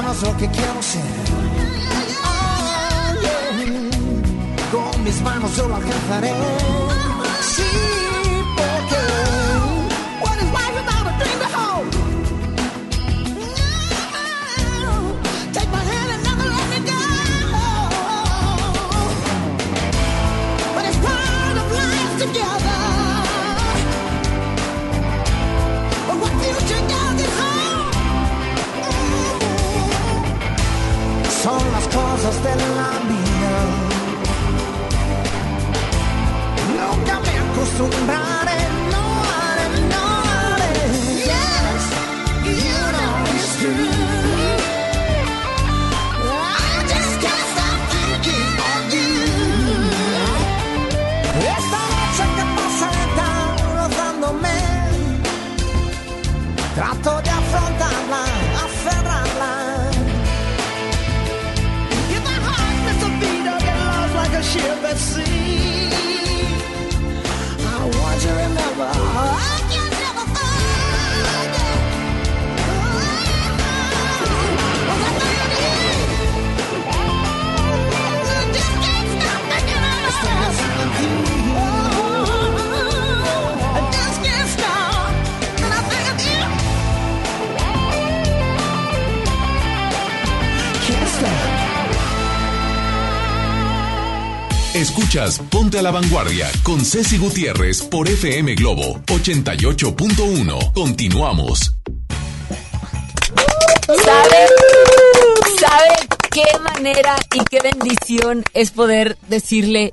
manos lo que quiero ser. Con mis manos yo lo alcanzaré. Sí. sombra Escuchas Ponte a la Vanguardia con Ceci Gutiérrez por FM Globo 88.1. Continuamos. ¿Sabe? ¿Sabe qué manera y qué bendición es poder decirle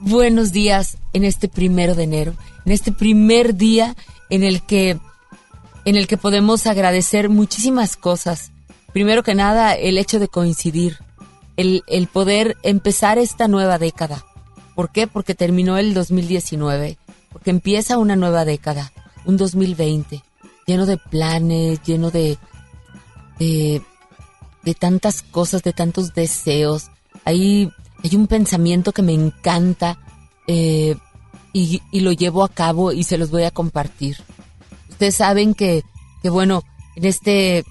buenos días en este primero de enero? En este primer día en el que, en el que podemos agradecer muchísimas cosas. Primero que nada, el hecho de coincidir el, el poder empezar esta nueva década. ¿Por qué? Porque terminó el 2019, porque empieza una nueva década, un 2020, lleno de planes, lleno de, de, de tantas cosas, de tantos deseos. Hay, hay un pensamiento que me encanta eh, y, y, lo llevo a cabo y se los voy a compartir. Ustedes saben que, que bueno, en este,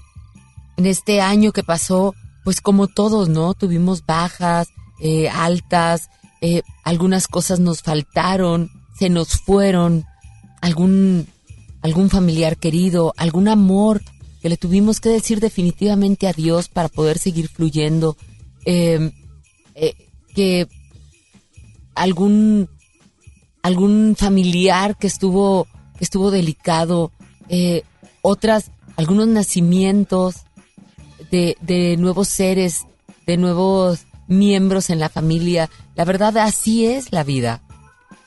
en este año que pasó, pues como todos, ¿no? Tuvimos bajas, eh, altas, eh, algunas cosas nos faltaron, se nos fueron, algún, algún familiar querido, algún amor que le tuvimos que decir definitivamente adiós para poder seguir fluyendo, em, eh, que algún, algún familiar que estuvo, que estuvo delicado, otras, algunos nacimientos, de, de nuevos seres, de nuevos miembros en la familia. La verdad, así es la vida.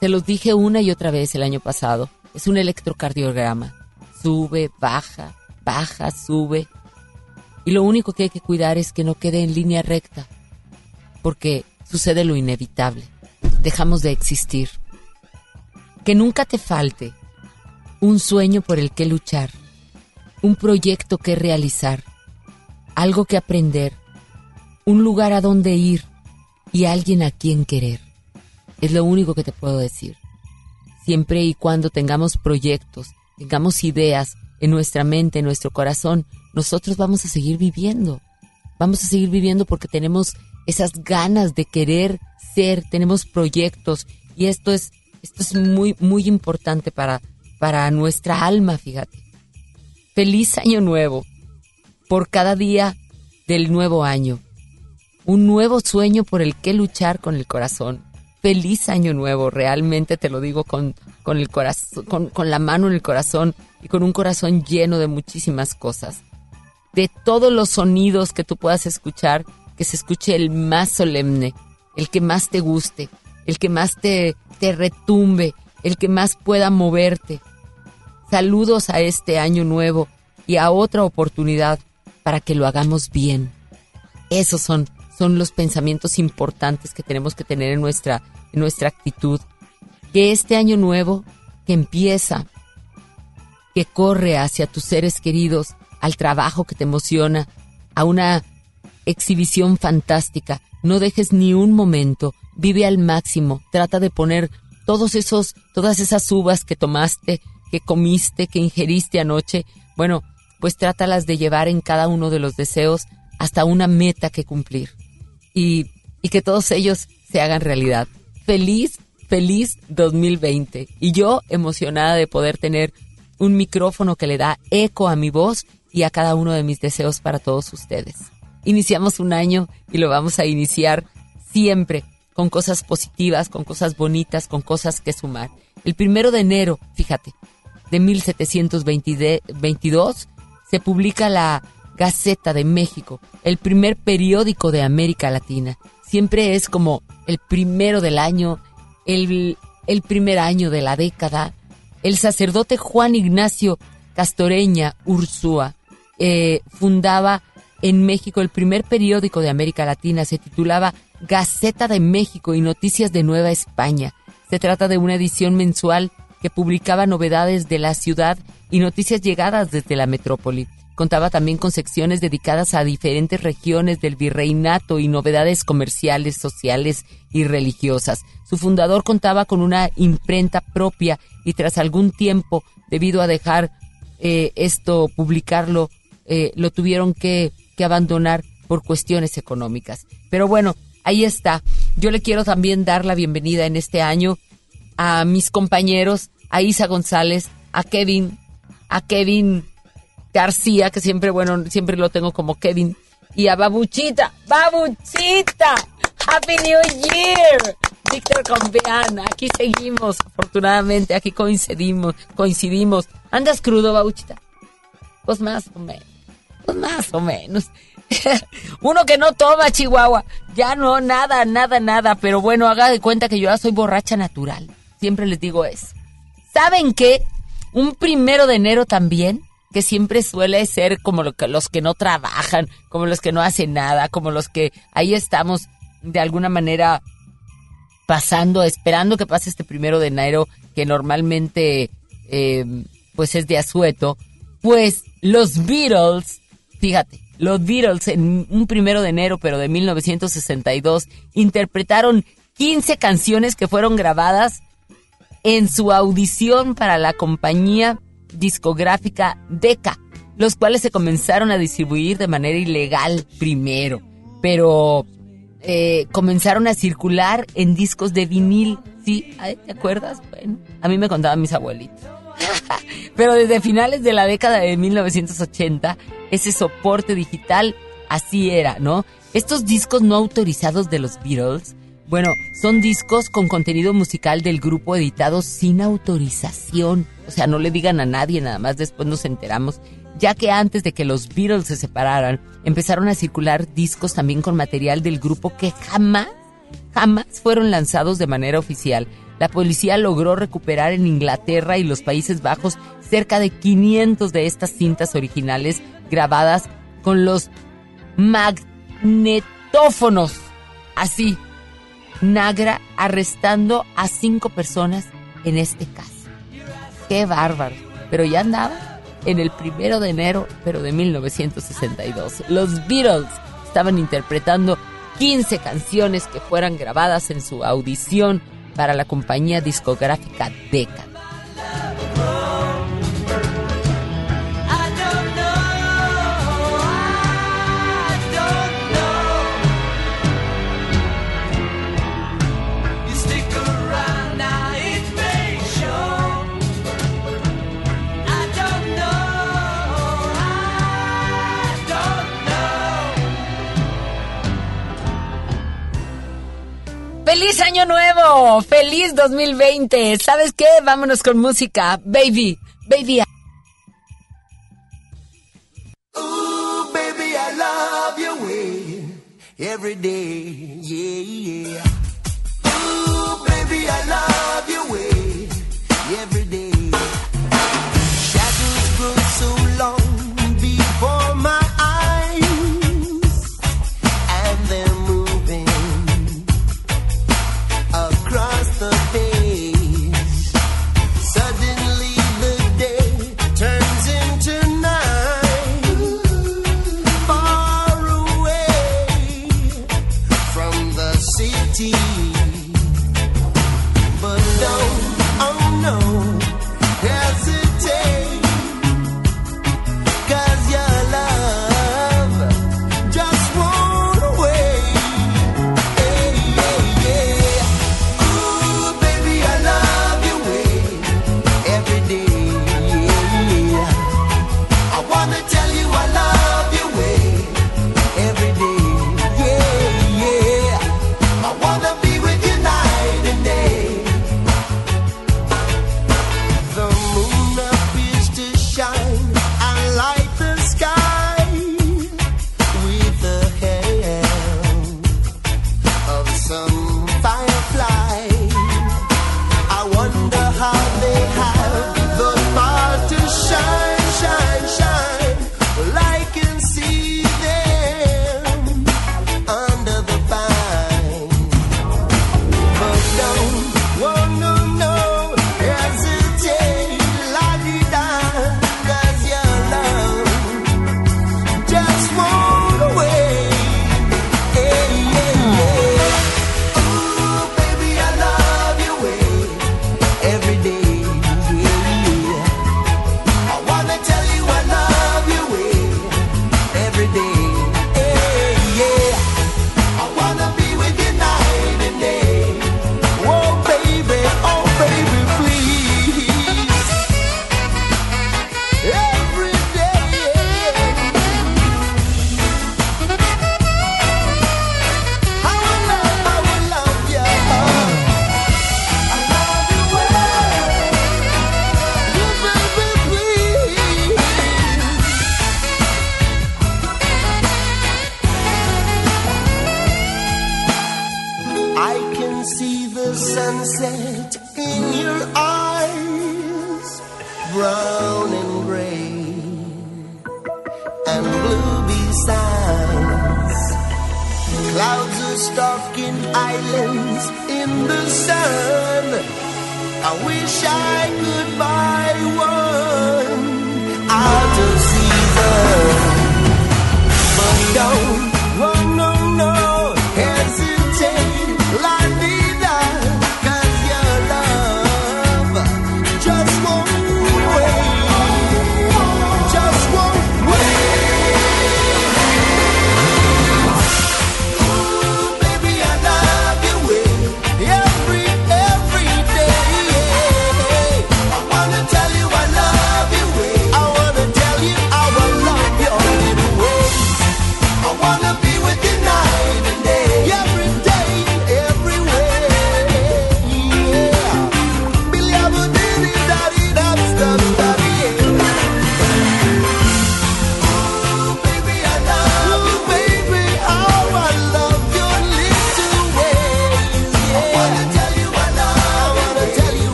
Se los dije una y otra vez el año pasado. Es un electrocardiograma. Sube, baja, baja, sube. Y lo único que hay que cuidar es que no quede en línea recta. Porque sucede lo inevitable. Dejamos de existir. Que nunca te falte un sueño por el que luchar. Un proyecto que realizar algo que aprender, un lugar a donde ir y alguien a quien querer. Es lo único que te puedo decir. Siempre y cuando tengamos proyectos, tengamos ideas en nuestra mente, en nuestro corazón, nosotros vamos a seguir viviendo. Vamos a seguir viviendo porque tenemos esas ganas de querer ser, tenemos proyectos y esto es esto es muy muy importante para para nuestra alma, fíjate. Feliz año nuevo por cada día del nuevo año. Un nuevo sueño por el que luchar con el corazón. Feliz año nuevo, realmente te lo digo con, con la mano en el corazón y con un corazón lleno de muchísimas cosas. De todos los sonidos que tú puedas escuchar, que se escuche el más solemne, el que más te guste, el que más te, te retumbe, el que más pueda moverte. Saludos a este año nuevo y a otra oportunidad para que lo hagamos bien. Esos son, son los pensamientos importantes que tenemos que tener en nuestra, en nuestra actitud. Que este año nuevo que empieza, que corre hacia tus seres queridos, al trabajo que te emociona, a una exhibición fantástica. No dejes ni un momento, vive al máximo, trata de poner todos esos, todas esas uvas que tomaste, que comiste, que ingeriste anoche, bueno, pues trátalas de llevar en cada uno de los deseos hasta una meta que cumplir. Y, y que todos ellos se hagan realidad. Feliz, feliz 2020. Y yo emocionada de poder tener un micrófono que le da eco a mi voz y a cada uno de mis deseos para todos ustedes. Iniciamos un año y lo vamos a iniciar siempre con cosas positivas, con cosas bonitas, con cosas que sumar. El primero de enero, fíjate, de 1722 se publica la Gaceta de México, el primer periódico de América Latina. Siempre es como el primero del año, el, el primer año de la década. El sacerdote Juan Ignacio Castoreña Ursúa eh, fundaba en México el primer periódico de América Latina. Se titulaba Gaceta de México y Noticias de Nueva España. Se trata de una edición mensual publicaba novedades de la ciudad y noticias llegadas desde la metrópoli. Contaba también con secciones dedicadas a diferentes regiones del virreinato y novedades comerciales, sociales y religiosas. Su fundador contaba con una imprenta propia y tras algún tiempo, debido a dejar eh, esto, publicarlo, eh, lo tuvieron que abandonar por cuestiones económicas. Pero bueno, ahí está. Yo le quiero también dar la bienvenida en este año a mis compañeros, a Isa González, a Kevin a Kevin García, que siempre, bueno, siempre lo tengo como Kevin, y a Babuchita, Babuchita, Happy New Year, Víctor Compeán, aquí seguimos, afortunadamente, aquí coincidimos, coincidimos. ¿Andas crudo, Bauchita? Pues más o menos, pues más o menos. Uno que no toma, Chihuahua. Ya no, nada, nada, nada. Pero bueno, haga de cuenta que yo ya soy borracha natural. Siempre les digo eso. ¿Saben qué? Un primero de enero también, que siempre suele ser como los que no trabajan, como los que no hacen nada, como los que ahí estamos de alguna manera pasando, esperando que pase este primero de enero, que normalmente eh, pues es de asueto, pues los Beatles, fíjate, los Beatles en un primero de enero, pero de 1962, interpretaron 15 canciones que fueron grabadas en su audición para la compañía discográfica Decca, los cuales se comenzaron a distribuir de manera ilegal primero, pero eh, comenzaron a circular en discos de vinil. ¿Sí? ¿Te acuerdas? Bueno, a mí me contaban mis abuelitos. Pero desde finales de la década de 1980, ese soporte digital así era, ¿no? Estos discos no autorizados de los Beatles, bueno, son discos con contenido musical del grupo editados sin autorización. O sea, no le digan a nadie, nada más después nos enteramos ya que antes de que los Beatles se separaran, empezaron a circular discos también con material del grupo que jamás, jamás fueron lanzados de manera oficial. La policía logró recuperar en Inglaterra y los Países Bajos cerca de 500 de estas cintas originales grabadas con los magnetófonos. Así, Nagra arrestando a cinco personas en este caso. Qué bárbaro. Pero ya andaba en el primero de enero, pero de 1962. Los Beatles estaban interpretando 15 canciones que fueran grabadas en su audición para la compañía discográfica Decca. ¡Feliz Año Nuevo! ¡Feliz 2020! ¿Sabes qué? Vámonos con música. Baby, baby. Ooh, baby, I love your way every day. Yeah, yeah. Ooh, baby, I love your way every day.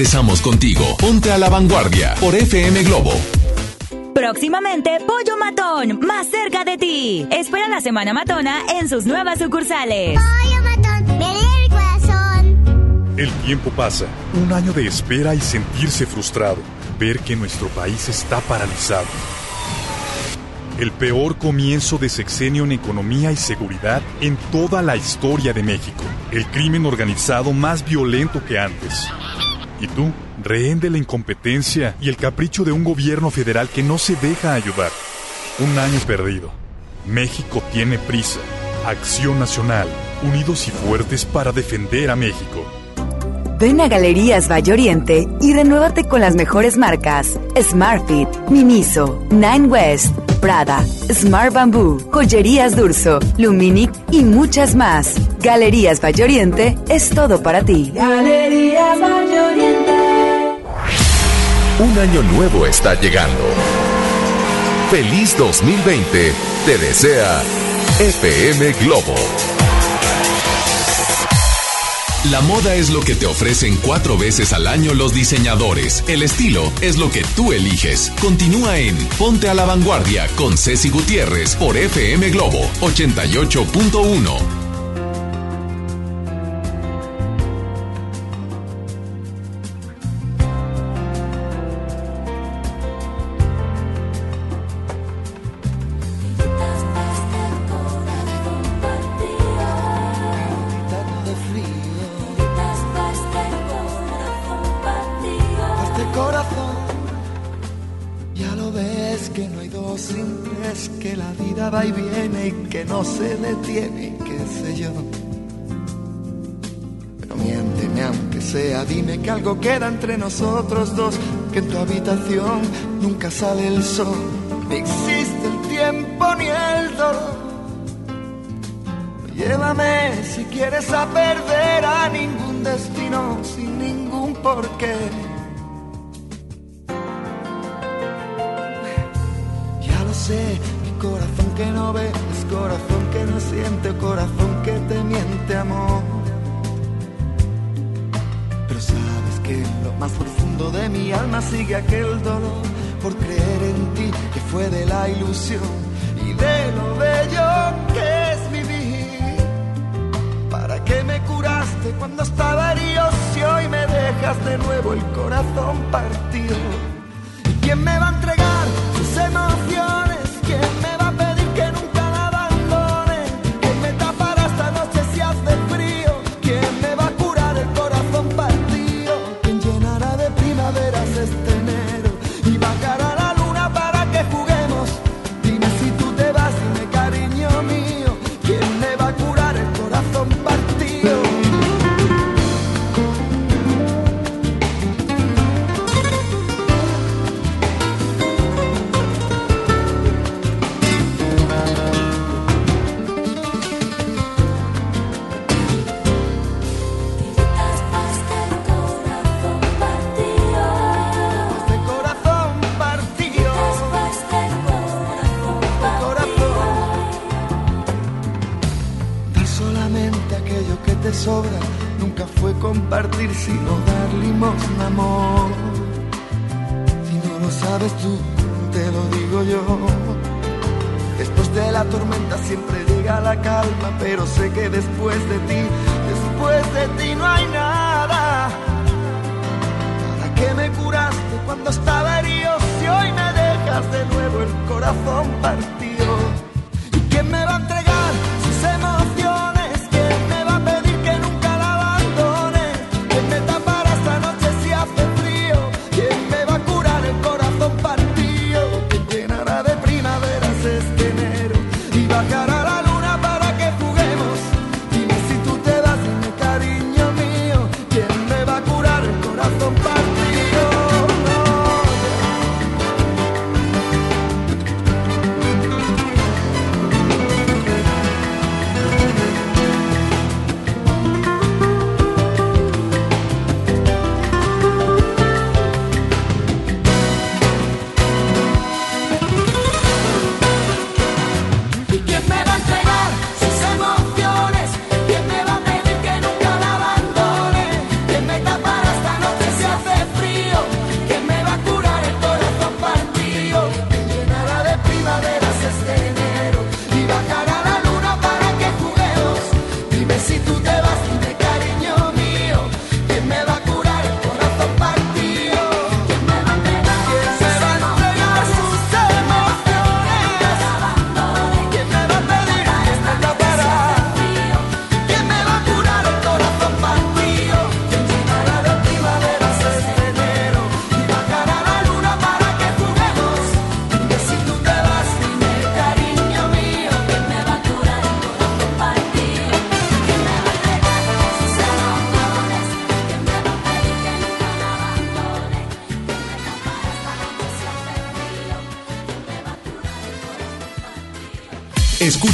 Regresamos contigo. Ponte a la vanguardia por FM Globo. Próximamente, Pollo Matón, más cerca de ti. Espera la Semana Matona en sus nuevas sucursales. Pollo matón, me el corazón. El tiempo pasa, un año de espera y sentirse frustrado, ver que nuestro país está paralizado. El peor comienzo de sexenio en economía y seguridad en toda la historia de México. El crimen organizado más violento que antes. ¿Y tú? Rehén de la incompetencia y el capricho de un gobierno federal que no se deja ayudar. Un año perdido. México tiene prisa. Acción Nacional. Unidos y fuertes para defender a México. Ven a Galerías Valle Oriente y renuévate con las mejores marcas: Smartfit, Miniso, Nine West, Prada, Smart Bamboo, Joyerías Durso, Luminic y muchas más. Galerías Valle Oriente es todo para ti. Galerías Valle Oriente. Un año nuevo está llegando. Feliz 2020 te desea FM Globo. La moda es lo que te ofrecen cuatro veces al año los diseñadores. El estilo es lo que tú eliges. Continúa en Ponte a la Vanguardia con Ceci Gutiérrez por FM Globo 88.1. algo queda entre nosotros dos, que en tu habitación nunca sale el sol, ni existe el tiempo ni el dolor. Llévame si quieres a perder a ningún destino sin ningún porqué. Fue de la ilusión y de lo bello que es vivir. ¿Para qué me curaste cuando estaba herido si hoy me dejas de nuevo el corazón partido? ¿Y quién me va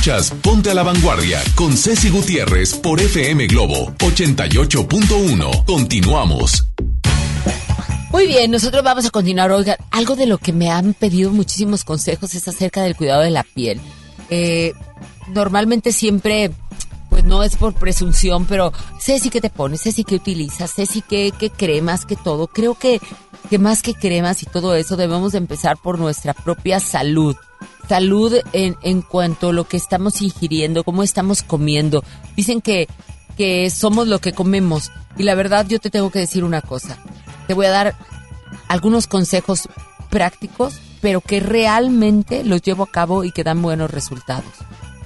Ponte a la Vanguardia con Ceci Gutiérrez por FM Globo 88.1. Continuamos. Muy bien, nosotros vamos a continuar. Oigan, algo de lo que me han pedido muchísimos consejos es acerca del cuidado de la piel. Eh, normalmente siempre, pues no es por presunción, pero sé si que te pones, sé si que utilizas, sé si que, que cremas, que todo. Creo que, que más que cremas y todo eso debemos de empezar por nuestra propia salud. Salud en, en cuanto a lo que estamos ingiriendo, cómo estamos comiendo. Dicen que, que somos lo que comemos. Y la verdad yo te tengo que decir una cosa. Te voy a dar algunos consejos prácticos, pero que realmente los llevo a cabo y que dan buenos resultados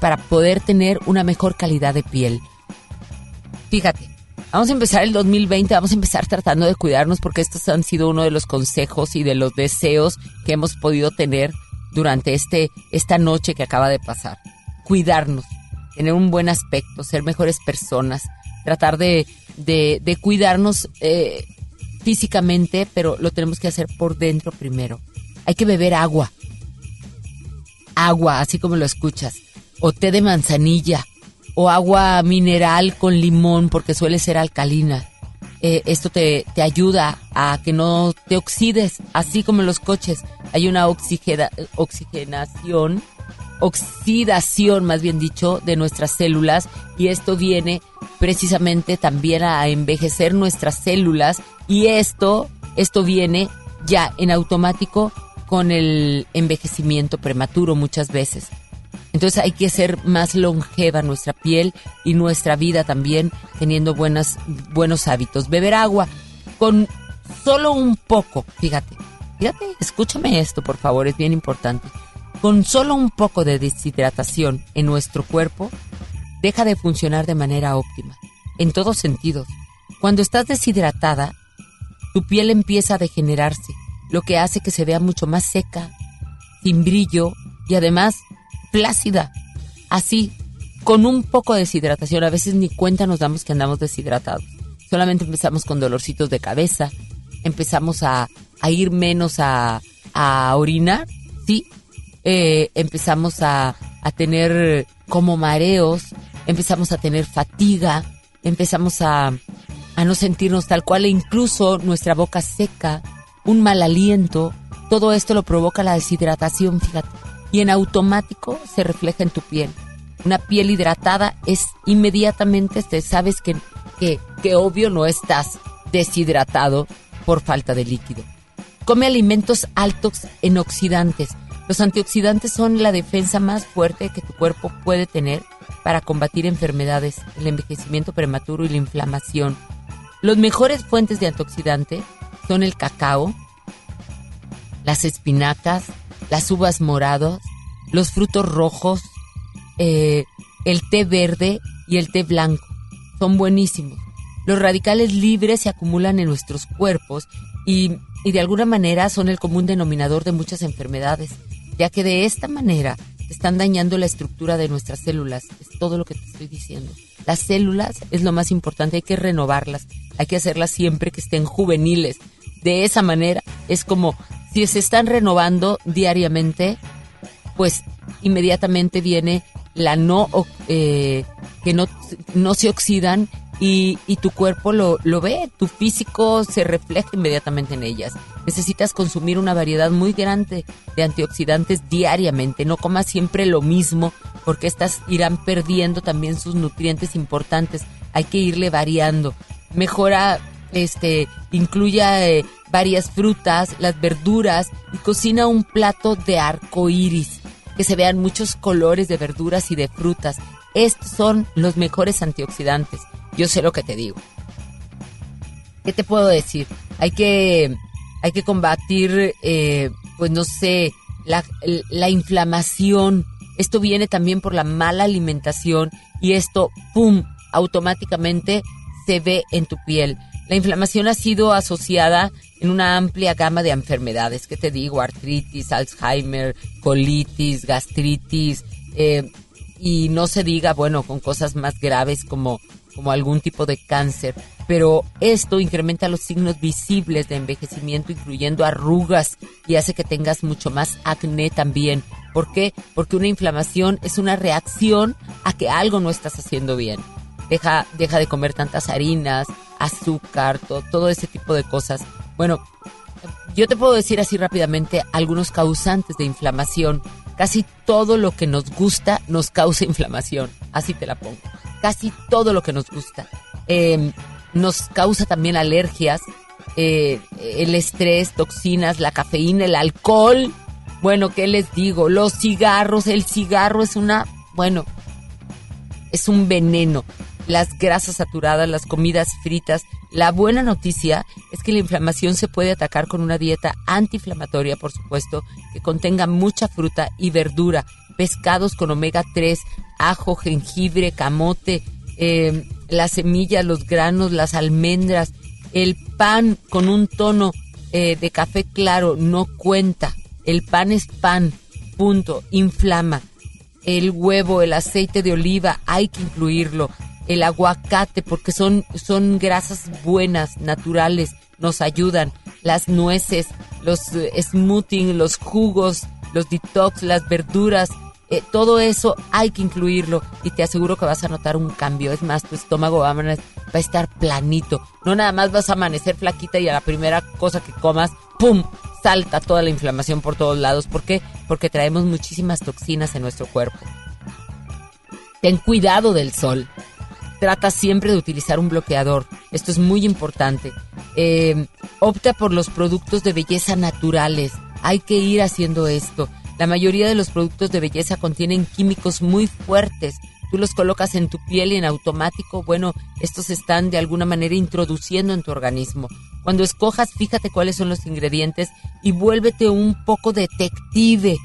para poder tener una mejor calidad de piel. Fíjate, vamos a empezar el 2020, vamos a empezar tratando de cuidarnos porque estos han sido uno de los consejos y de los deseos que hemos podido tener durante este esta noche que acaba de pasar. Cuidarnos, tener un buen aspecto, ser mejores personas, tratar de, de, de cuidarnos eh, físicamente, pero lo tenemos que hacer por dentro primero. Hay que beber agua. Agua, así como lo escuchas. O té de manzanilla. O agua mineral con limón porque suele ser alcalina. Eh, esto te, te ayuda a que no te oxides, así como en los coches. Hay una oxigena- oxigenación, oxidación más bien dicho, de nuestras células y esto viene precisamente también a envejecer nuestras células y esto, esto viene ya en automático con el envejecimiento prematuro muchas veces. Entonces hay que ser más longeva nuestra piel y nuestra vida también teniendo buenas, buenos hábitos. Beber agua con solo un poco, fíjate, fíjate, escúchame esto por favor, es bien importante. Con solo un poco de deshidratación en nuestro cuerpo, deja de funcionar de manera óptima, en todos sentidos. Cuando estás deshidratada, tu piel empieza a degenerarse, lo que hace que se vea mucho más seca, sin brillo y además plácida. Así, con un poco de deshidratación, a veces ni cuenta nos damos que andamos deshidratados. Solamente empezamos con dolorcitos de cabeza, empezamos a, a ir menos a, a orinar, sí, eh, empezamos a, a tener como mareos, empezamos a tener fatiga, empezamos a, a no sentirnos tal cual e incluso nuestra boca seca, un mal aliento, todo esto lo provoca la deshidratación, fíjate, y en automático se refleja en tu piel. Una piel hidratada es inmediatamente, te sabes que, que, que obvio no estás deshidratado por falta de líquido. Come alimentos altos en oxidantes. Los antioxidantes son la defensa más fuerte que tu cuerpo puede tener para combatir enfermedades, el envejecimiento prematuro y la inflamación. Los mejores fuentes de antioxidante son el cacao, las espinacas, las uvas moradas, los frutos rojos, eh, el té verde y el té blanco. Son buenísimos. Los radicales libres se acumulan en nuestros cuerpos y, y de alguna manera son el común denominador de muchas enfermedades, ya que de esta manera están dañando la estructura de nuestras células. Es todo lo que te estoy diciendo. Las células es lo más importante, hay que renovarlas, hay que hacerlas siempre que estén juveniles. De esa manera es como si se están renovando diariamente, pues inmediatamente viene la no, eh, que no, no se oxidan y, y, tu cuerpo lo, lo ve, tu físico se refleja inmediatamente en ellas. Necesitas consumir una variedad muy grande de antioxidantes diariamente, no comas siempre lo mismo porque estas irán perdiendo también sus nutrientes importantes. Hay que irle variando. Mejora, este, incluya eh, varias frutas, las verduras y cocina un plato de arco iris. Que se vean muchos colores de verduras y de frutas. Estos son los mejores antioxidantes. Yo sé lo que te digo. ¿Qué te puedo decir? Hay que, hay que combatir, eh, pues no sé, la, la inflamación. Esto viene también por la mala alimentación y esto, ¡pum!, automáticamente se ve en tu piel. La inflamación ha sido asociada en una amplia gama de enfermedades, ¿qué te digo? Artritis, Alzheimer, colitis, gastritis, eh, y no se diga, bueno, con cosas más graves como, como algún tipo de cáncer. Pero esto incrementa los signos visibles de envejecimiento, incluyendo arrugas, y hace que tengas mucho más acné también. ¿Por qué? Porque una inflamación es una reacción a que algo no estás haciendo bien. Deja, deja de comer tantas harinas, azúcar, todo, todo ese tipo de cosas. Bueno, yo te puedo decir así rápidamente algunos causantes de inflamación. Casi todo lo que nos gusta nos causa inflamación. Así te la pongo. Casi todo lo que nos gusta. Eh, nos causa también alergias, eh, el estrés, toxinas, la cafeína, el alcohol. Bueno, ¿qué les digo? Los cigarros, el cigarro es una, bueno, es un veneno las grasas saturadas, las comidas fritas. La buena noticia es que la inflamación se puede atacar con una dieta antiinflamatoria, por supuesto, que contenga mucha fruta y verdura, pescados con omega 3, ajo, jengibre, camote, eh, las semillas, los granos, las almendras, el pan con un tono eh, de café claro no cuenta. El pan es pan, punto, inflama. El huevo, el aceite de oliva, hay que incluirlo el aguacate, porque son, son grasas buenas, naturales, nos ayudan. Las nueces, los smoothing, los jugos, los detox, las verduras, eh, todo eso hay que incluirlo y te aseguro que vas a notar un cambio. Es más, tu estómago va a estar planito. No nada más vas a amanecer flaquita y a la primera cosa que comas, ¡pum! salta toda la inflamación por todos lados. ¿Por qué? Porque traemos muchísimas toxinas en nuestro cuerpo. Ten cuidado del sol trata siempre de utilizar un bloqueador. Esto es muy importante. Eh, opta por los productos de belleza naturales. Hay que ir haciendo esto. La mayoría de los productos de belleza contienen químicos muy fuertes. Tú los colocas en tu piel y en automático, bueno, estos están de alguna manera introduciendo en tu organismo. Cuando escojas, fíjate cuáles son los ingredientes y vuélvete un poco detective,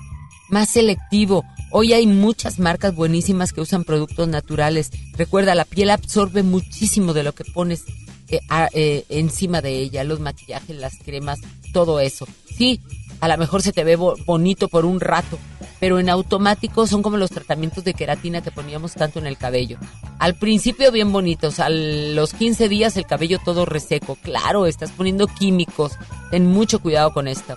más selectivo. Hoy hay muchas marcas buenísimas que usan productos naturales. Recuerda, la piel absorbe muchísimo de lo que pones eh, eh, encima de ella, los maquillajes, las cremas, todo eso. Sí, a lo mejor se te ve bonito por un rato, pero en automático son como los tratamientos de queratina que poníamos tanto en el cabello. Al principio bien bonitos, a los 15 días el cabello todo reseco. Claro, estás poniendo químicos. Ten mucho cuidado con esto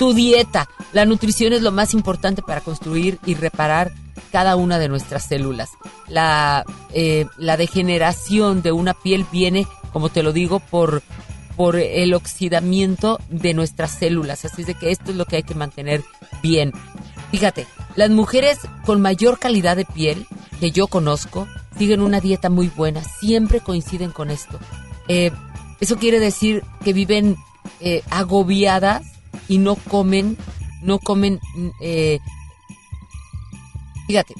tu dieta. La nutrición es lo más importante para construir y reparar cada una de nuestras células. La, eh, la degeneración de una piel viene, como te lo digo, por, por el oxidamiento de nuestras células. Así es de que esto es lo que hay que mantener bien. Fíjate, las mujeres con mayor calidad de piel que yo conozco siguen una dieta muy buena, siempre coinciden con esto. Eh, eso quiere decir que viven eh, agobiadas y no comen, no comen, eh, fíjate,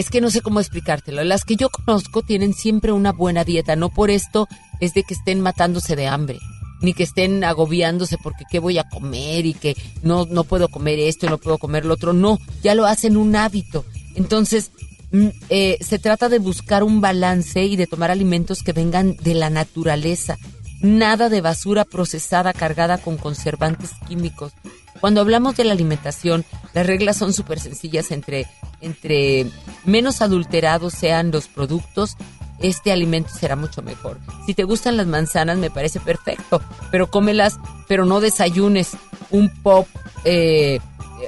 es que no sé cómo explicártelo. Las que yo conozco tienen siempre una buena dieta, no por esto es de que estén matándose de hambre, ni que estén agobiándose porque qué voy a comer y que no, no puedo comer esto y no puedo comer lo otro. No, ya lo hacen un hábito. Entonces, mm, eh, se trata de buscar un balance y de tomar alimentos que vengan de la naturaleza. Nada de basura procesada cargada con conservantes químicos. Cuando hablamos de la alimentación, las reglas son súper sencillas entre, entre menos adulterados sean los productos, este alimento será mucho mejor. Si te gustan las manzanas, me parece perfecto, pero cómelas, pero no desayunes un pop eh,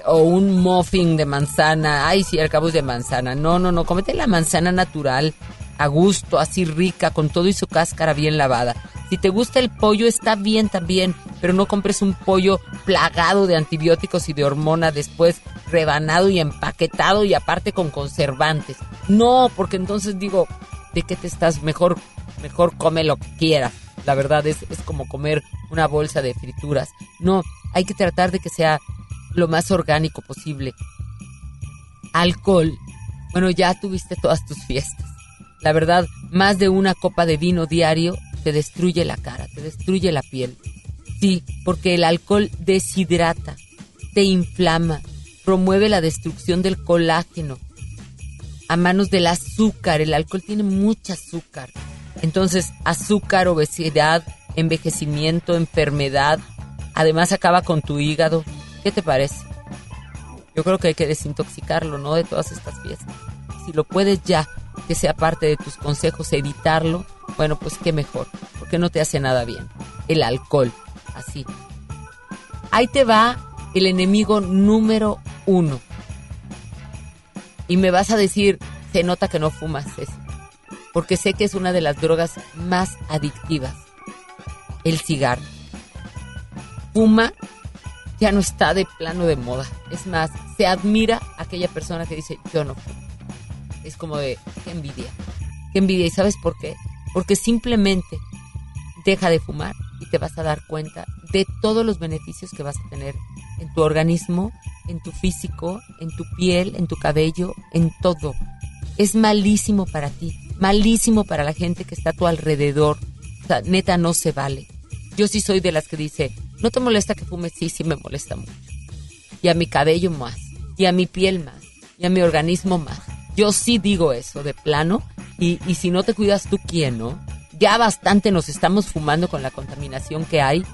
o un muffin de manzana. Ay, sí, al cabo es de manzana. No, no, no, cómete la manzana natural, a gusto, así rica, con todo y su cáscara bien lavada. Si te gusta el pollo, está bien también, pero no compres un pollo plagado de antibióticos y de hormona después rebanado y empaquetado y aparte con conservantes. No, porque entonces digo, ¿de qué te estás? Mejor, mejor come lo que quieras. La verdad es, es como comer una bolsa de frituras. No, hay que tratar de que sea lo más orgánico posible. Alcohol. Bueno, ya tuviste todas tus fiestas. La verdad, más de una copa de vino diario te destruye la cara, te destruye la piel. Sí, porque el alcohol deshidrata, te inflama, promueve la destrucción del colágeno a manos del azúcar. El alcohol tiene mucho azúcar. Entonces, azúcar, obesidad, envejecimiento, enfermedad. Además, acaba con tu hígado. ¿Qué te parece? Yo creo que hay que desintoxicarlo, ¿no? De todas estas fiestas. Si lo puedes ya, que sea parte de tus consejos, evitarlo, bueno, pues qué mejor, porque no te hace nada bien. El alcohol, así. Ahí te va el enemigo número uno. Y me vas a decir, se nota que no fumas eso, porque sé que es una de las drogas más adictivas, el cigarro. Fuma ya no está de plano de moda. Es más, se admira aquella persona que dice, yo no fumo. Es como de, qué envidia, qué envidia. ¿Y sabes por qué? Porque simplemente deja de fumar y te vas a dar cuenta de todos los beneficios que vas a tener en tu organismo, en tu físico, en tu piel, en tu cabello, en todo. Es malísimo para ti, malísimo para la gente que está a tu alrededor. O sea, neta, no se vale. Yo sí soy de las que dice, ¿no te molesta que fumes? Sí, sí me molesta mucho. Y a mi cabello más, y a mi piel más, y a mi organismo más. Yo sí digo eso, de plano. Y, y si no te cuidas tú, ¿quién, no? Ya bastante nos estamos fumando con la contaminación que hay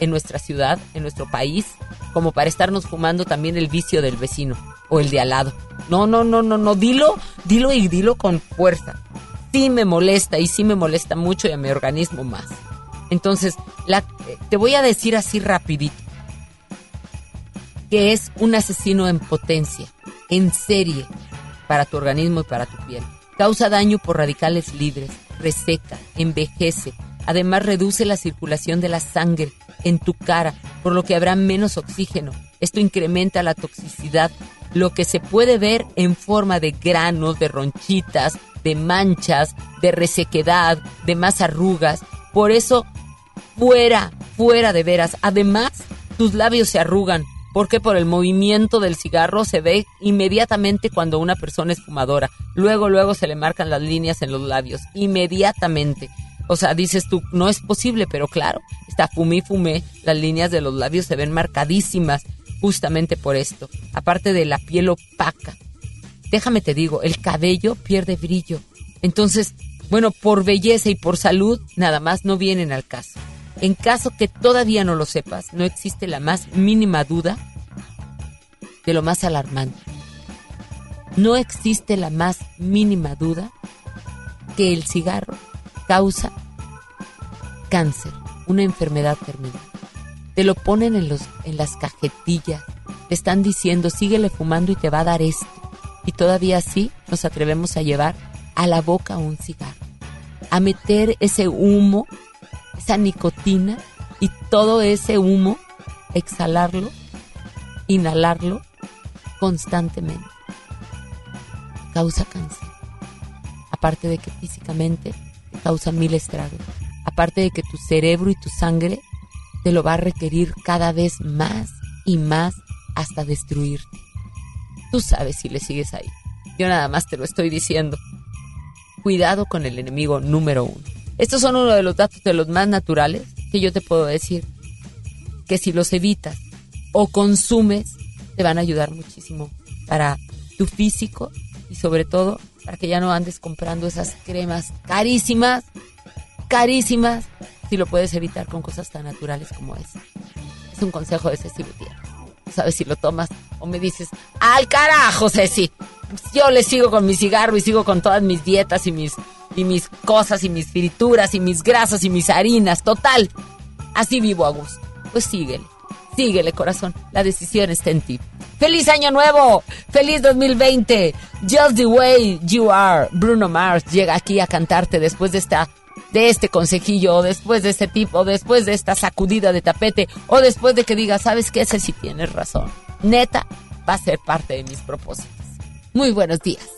en nuestra ciudad, en nuestro país, como para estarnos fumando también el vicio del vecino o el de al lado. No, no, no, no, no, dilo, dilo y dilo con fuerza. Sí me molesta y sí me molesta mucho y a mi organismo más. Entonces, la, te voy a decir así rapidito que es un asesino en potencia, en serie, para tu organismo y para tu piel. Causa daño por radicales libres, reseca, envejece, además reduce la circulación de la sangre en tu cara, por lo que habrá menos oxígeno. Esto incrementa la toxicidad, lo que se puede ver en forma de granos, de ronchitas, de manchas, de resequedad, de más arrugas. Por eso, fuera, fuera de veras. Además, tus labios se arrugan, porque por el movimiento del cigarro se ve inmediatamente cuando una persona es fumadora. Luego, luego se le marcan las líneas en los labios, inmediatamente. O sea, dices tú, no es posible, pero claro, está fumé fumé, las líneas de los labios se ven marcadísimas justamente por esto, aparte de la piel opaca. Déjame te digo, el cabello pierde brillo. Entonces, bueno, por belleza y por salud, nada más no vienen al caso. En caso que todavía no lo sepas, no existe la más mínima duda de lo más alarmante. No existe la más mínima duda que el cigarro causa cáncer, una enfermedad terminal. Te lo ponen en, los, en las cajetillas, te están diciendo, síguele fumando y te va a dar esto. Y todavía así nos atrevemos a llevar a la boca un cigarro, a meter ese humo, esa nicotina y todo ese humo, exhalarlo, inhalarlo constantemente. Causa cáncer. aparte de que físicamente te causa mil estragos, aparte de que tu cerebro y tu sangre te lo va a requerir cada vez más y más hasta destruirte. Tú sabes si le sigues ahí. Yo nada más te lo estoy diciendo. Cuidado con el enemigo número uno. Estos son uno de los datos de los más naturales que yo te puedo decir. Que si los evitas o consumes, te van a ayudar muchísimo para tu físico y sobre todo para que ya no andes comprando esas cremas carísimas, carísimas, si lo puedes evitar con cosas tan naturales como esa. Es un consejo de Ceci Gutiérrez. ¿Sabes si lo tomas o me dices, al carajo, Ceci? Yo le sigo con mi cigarro y sigo con todas mis dietas y mis, y mis cosas y mis frituras y mis grasas y mis harinas. Total, así vivo a gusto. Pues síguele, síguele corazón. La decisión está en ti. ¡Feliz Año Nuevo! ¡Feliz 2020! Just the way you are. Bruno Mars llega aquí a cantarte después de esta de este consejillo, después de este tipo, después de esta sacudida de tapete, o después de que diga, ¿sabes qué? Ese sí tienes razón. Neta, va a ser parte de mis propósitos. Muy buenos días.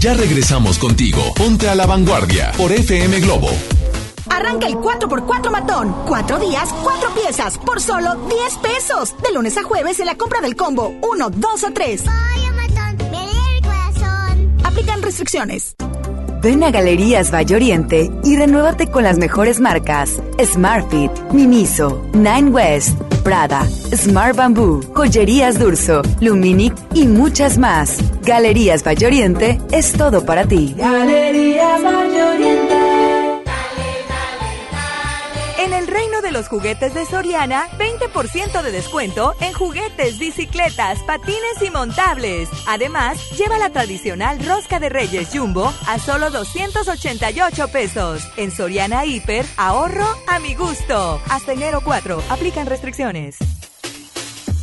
Ya regresamos contigo. Ponte a la vanguardia por FM Globo. Arranca el 4x4 matón. Cuatro días, cuatro piezas, por solo 10 pesos. De lunes a jueves en la compra del combo 1, 2 o 3. Pollo matón, me lee el corazón. restricciones. Ven a Galerías Valle Oriente y renuévate con las mejores marcas: Smartfit, Miniso, Nine West, Prada, Smart Bamboo, Joyerías Durso, Luminic y muchas más. Galerías Valle Oriente es todo para ti. Galerías Valle Oriente. En el reino de los juguetes de Soriana, 20% de descuento en juguetes, bicicletas, patines y montables. Además, lleva la tradicional rosca de Reyes Jumbo a solo 288 pesos. En Soriana Hiper, ahorro a mi gusto. Hasta enero 4, aplican restricciones.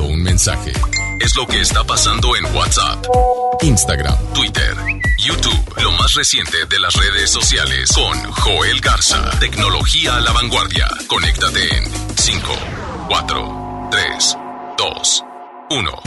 un mensaje. Es lo que está pasando en WhatsApp, Instagram, Twitter, YouTube. Lo más reciente de las redes sociales con Joel Garza. Tecnología a la vanguardia. Conéctate en 5, 4, 3, 2, 1.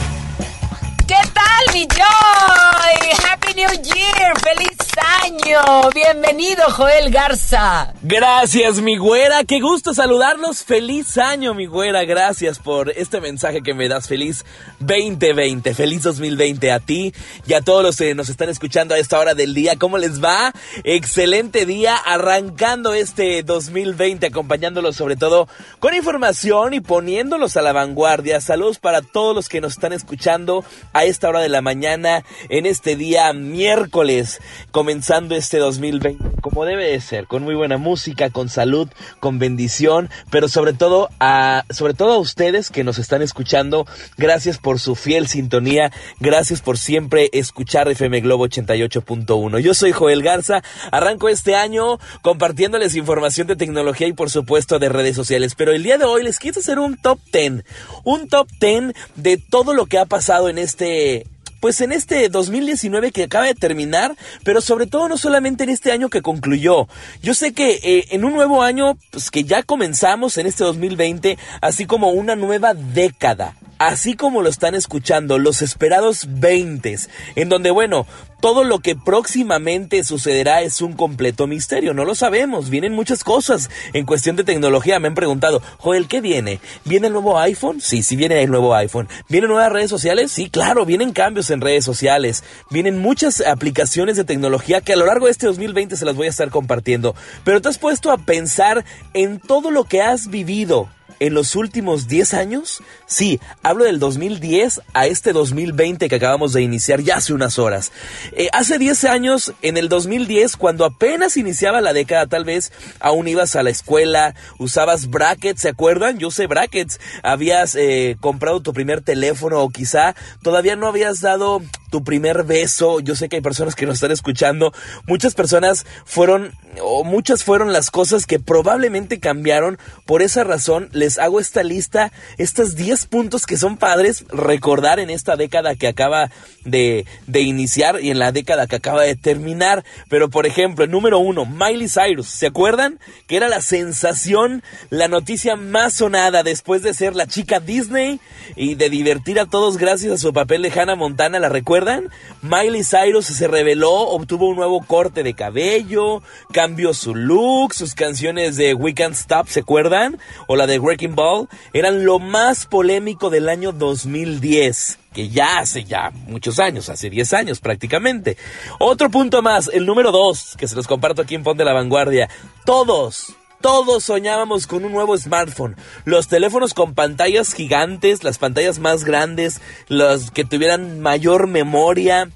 ¿Qué tal, mi Joy? Happy New Year, feliz año. Bienvenido, Joel Garza. Gracias, mi güera. Qué gusto saludarlos. Feliz año, mi güera. Gracias por este mensaje que me das. Feliz 2020. Feliz 2020 a ti y a todos los que nos están escuchando a esta hora del día. ¿Cómo les va? Excelente día arrancando este 2020, acompañándolos sobre todo con información y poniéndolos a la vanguardia. Saludos para todos los que nos están escuchando a esta hora de la mañana en este día miércoles, comenzando este 2020 como debe de ser, con muy buena música, con salud, con bendición, pero sobre todo a sobre todo a ustedes que nos están escuchando, gracias por su fiel sintonía, gracias por siempre escuchar FM Globo 88.1. Yo soy Joel Garza, arranco este año compartiéndoles información de tecnología y por supuesto de redes sociales, pero el día de hoy les quiero hacer un top 10, un top 10 de todo lo que ha pasado en este pues en este 2019 que acaba de terminar, pero sobre todo no solamente en este año que concluyó. Yo sé que eh, en un nuevo año, pues que ya comenzamos en este 2020, así como una nueva década así como lo están escuchando, los esperados 20, en donde, bueno, todo lo que próximamente sucederá es un completo misterio, no lo sabemos, vienen muchas cosas en cuestión de tecnología, me han preguntado, Joel, ¿qué viene? ¿Viene el nuevo iPhone? Sí, sí viene el nuevo iPhone. ¿Vienen nuevas redes sociales? Sí, claro, vienen cambios en redes sociales, vienen muchas aplicaciones de tecnología que a lo largo de este 2020 se las voy a estar compartiendo, pero te has puesto a pensar en todo lo que has vivido en los últimos 10 años? Sí, hablo del 2010 a este 2020 que acabamos de iniciar ya hace unas horas. Eh, hace 10 años, en el 2010, cuando apenas iniciaba la década, tal vez aún ibas a la escuela, usabas brackets, ¿se acuerdan? Yo usé brackets, habías eh, comprado tu primer teléfono o quizá todavía no habías dado tu primer beso. Yo sé que hay personas que nos están escuchando. Muchas personas fueron, o muchas fueron las cosas que probablemente cambiaron. Por esa razón les hago esta lista, estos 10 puntos que son padres recordar en esta década que acaba de, de iniciar y en la década que acaba de terminar. Pero por ejemplo, número uno, Miley Cyrus. ¿Se acuerdan? Que era la sensación, la noticia más sonada después de ser la chica Disney y de divertir a todos gracias a su papel de Hannah Montana. ¿La recuerdan? Miley Cyrus se reveló, obtuvo un nuevo corte de cabello, cambió su look, sus canciones de We Can't Stop, ¿se acuerdan? O la de Ball, eran lo más polémico del año 2010 que ya hace ya muchos años, hace 10 años prácticamente. Otro punto más, el número 2, que se los comparto aquí en Ponte la Vanguardia. Todos, todos soñábamos con un nuevo smartphone. Los teléfonos con pantallas gigantes, las pantallas más grandes, los que tuvieran mayor memoria,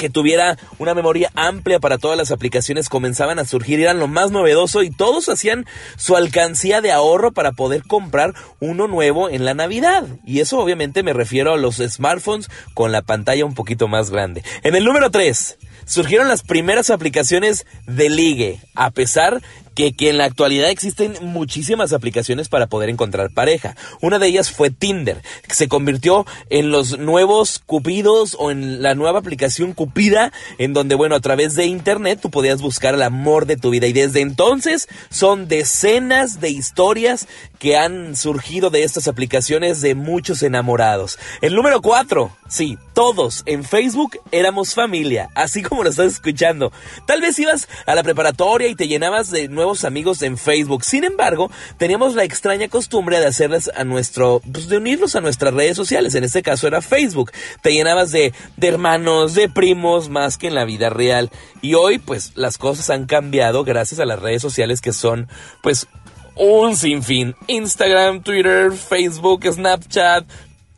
que tuviera una memoria amplia para todas las aplicaciones comenzaban a surgir, eran lo más novedoso y todos hacían su alcancía de ahorro para poder comprar uno nuevo en la Navidad. Y eso obviamente me refiero a los smartphones con la pantalla un poquito más grande. En el número 3 surgieron las primeras aplicaciones de ligue, a pesar que, que, en la actualidad existen muchísimas aplicaciones para poder encontrar pareja. Una de ellas fue Tinder, que se convirtió en los nuevos Cupidos o en la nueva aplicación Cupida, en donde, bueno, a través de internet tú podías buscar el amor de tu vida. Y desde entonces son decenas de historias que han surgido de estas aplicaciones de muchos enamorados. El número 4, sí, todos en Facebook éramos familia, así como lo estás escuchando. Tal vez ibas a la preparatoria y te llenabas de nuevos amigos en Facebook. Sin embargo, teníamos la extraña costumbre de hacerles a nuestro, pues de unirnos a nuestras redes sociales. En este caso era Facebook. Te llenabas de, de hermanos, de primos, más que en la vida real. Y hoy, pues, las cosas han cambiado gracias a las redes sociales que son, pues, un sinfín. Instagram, Twitter, Facebook, Snapchat,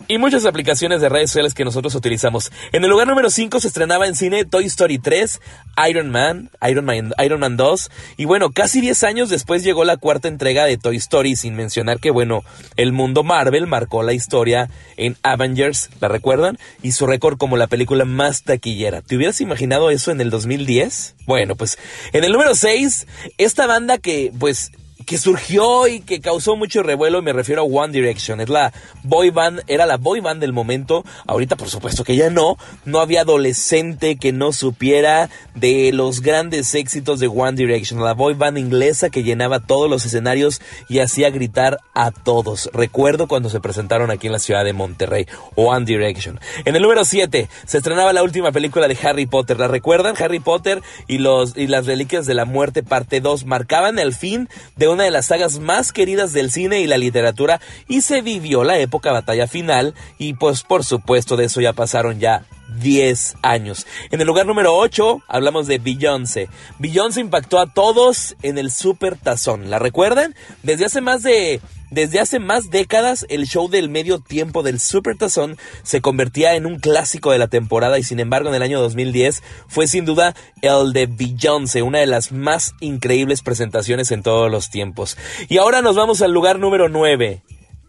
y muchas aplicaciones de redes sociales que nosotros utilizamos. En el lugar número 5 se estrenaba en cine Toy Story 3, Iron Man, Iron Man, Iron Man 2 y bueno, casi 10 años después llegó la cuarta entrega de Toy Story sin mencionar que bueno, el mundo Marvel marcó la historia en Avengers, ¿la recuerdan? Y su récord como la película más taquillera. ¿Te hubieras imaginado eso en el 2010? Bueno, pues en el número 6, esta banda que pues que surgió y que causó mucho revuelo, me refiero a One Direction. Es la boy band, era la boy band del momento. Ahorita, por supuesto que ya no. No había adolescente que no supiera de los grandes éxitos de One Direction. La boy band inglesa que llenaba todos los escenarios y hacía gritar a todos. Recuerdo cuando se presentaron aquí en la ciudad de Monterrey. One Direction. En el número 7 se estrenaba la última película de Harry Potter. ¿La recuerdan? Harry Potter y, los, y las Reliquias de la Muerte, parte 2, marcaban el fin de una de las sagas más queridas del cine y la literatura y se vivió la época batalla final y pues por supuesto de eso ya pasaron ya 10 años. En el lugar número 8 hablamos de Beyoncé. Beyoncé impactó a todos en el Super Tazón. ¿La recuerdan? Desde hace más de desde hace más décadas, el show del medio tiempo del Super Tazón se convertía en un clásico de la temporada y sin embargo en el año 2010 fue sin duda el de Beyoncé, una de las más increíbles presentaciones en todos los tiempos. Y ahora nos vamos al lugar número 9.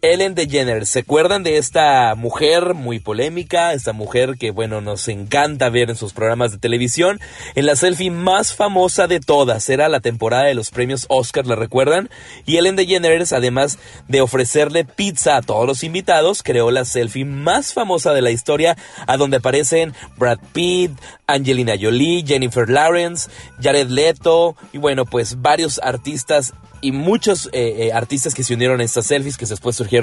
Ellen DeGeneres. ¿Se acuerdan de esta mujer muy polémica? Esta mujer que, bueno, nos encanta ver en sus programas de televisión. En la selfie más famosa de todas. Era la temporada de los premios Oscar, ¿la recuerdan? Y Ellen DeGeneres, además de ofrecerle pizza a todos los invitados, creó la selfie más famosa de la historia, a donde aparecen Brad Pitt, Angelina Jolie, Jennifer Lawrence, Jared Leto y, bueno, pues varios artistas y muchos eh, eh, artistas que se unieron a estas selfies, que después surgieron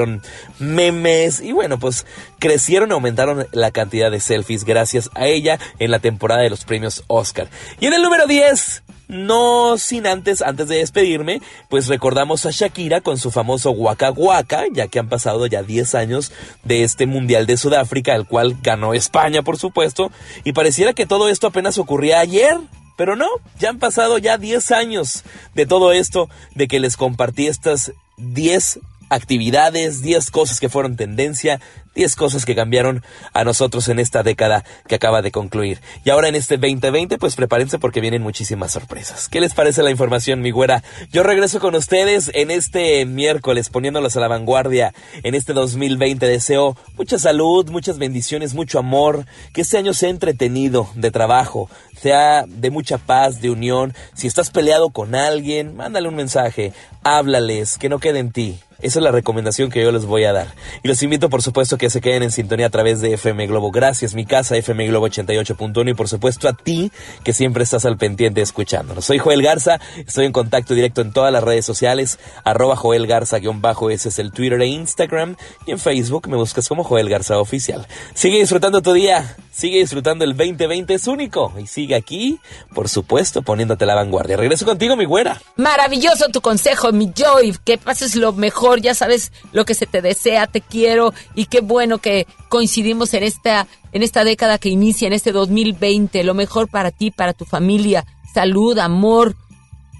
memes y bueno, pues crecieron y aumentaron la cantidad de selfies gracias a ella en la temporada de los premios Oscar. Y en el número 10, no sin antes, antes de despedirme, pues recordamos a Shakira con su famoso Waka Waka, ya que han pasado ya 10 años de este Mundial de Sudáfrica, el cual ganó España, por supuesto, y pareciera que todo esto apenas ocurría ayer, pero no, ya han pasado ya 10 años de todo esto, de que les compartí estas 10 actividades, 10 cosas que fueron tendencia, 10 cosas que cambiaron a nosotros en esta década que acaba de concluir. Y ahora en este 2020, pues prepárense porque vienen muchísimas sorpresas. ¿Qué les parece la información, mi güera? Yo regreso con ustedes en este miércoles, poniéndolos a la vanguardia en este 2020. Deseo mucha salud, muchas bendiciones, mucho amor, que este año sea entretenido, de trabajo, sea de mucha paz, de unión. Si estás peleado con alguien, mándale un mensaje, háblales, que no quede en ti. Esa es la recomendación que yo les voy a dar. Y los invito, por supuesto, que se queden en sintonía a través de FM Globo. Gracias, mi casa, FM Globo 88.1. Y por supuesto a ti, que siempre estás al pendiente escuchándonos. Soy Joel Garza, estoy en contacto directo en todas las redes sociales. Arroba Joel Garza-bajo, ese es el Twitter e Instagram. Y en Facebook me buscas como Joel Garza Oficial. Sigue disfrutando tu día, sigue disfrutando el 2020, es único. Y sigue aquí, por supuesto, poniéndote la vanguardia. Regreso contigo, mi güera. Maravilloso tu consejo, mi Joy. Que pases lo mejor, ya sabes lo que se te desea, te quiero y qué bueno que coincidimos en esta en esta década que inicia en este 2020, lo mejor para ti, para tu familia, salud, amor,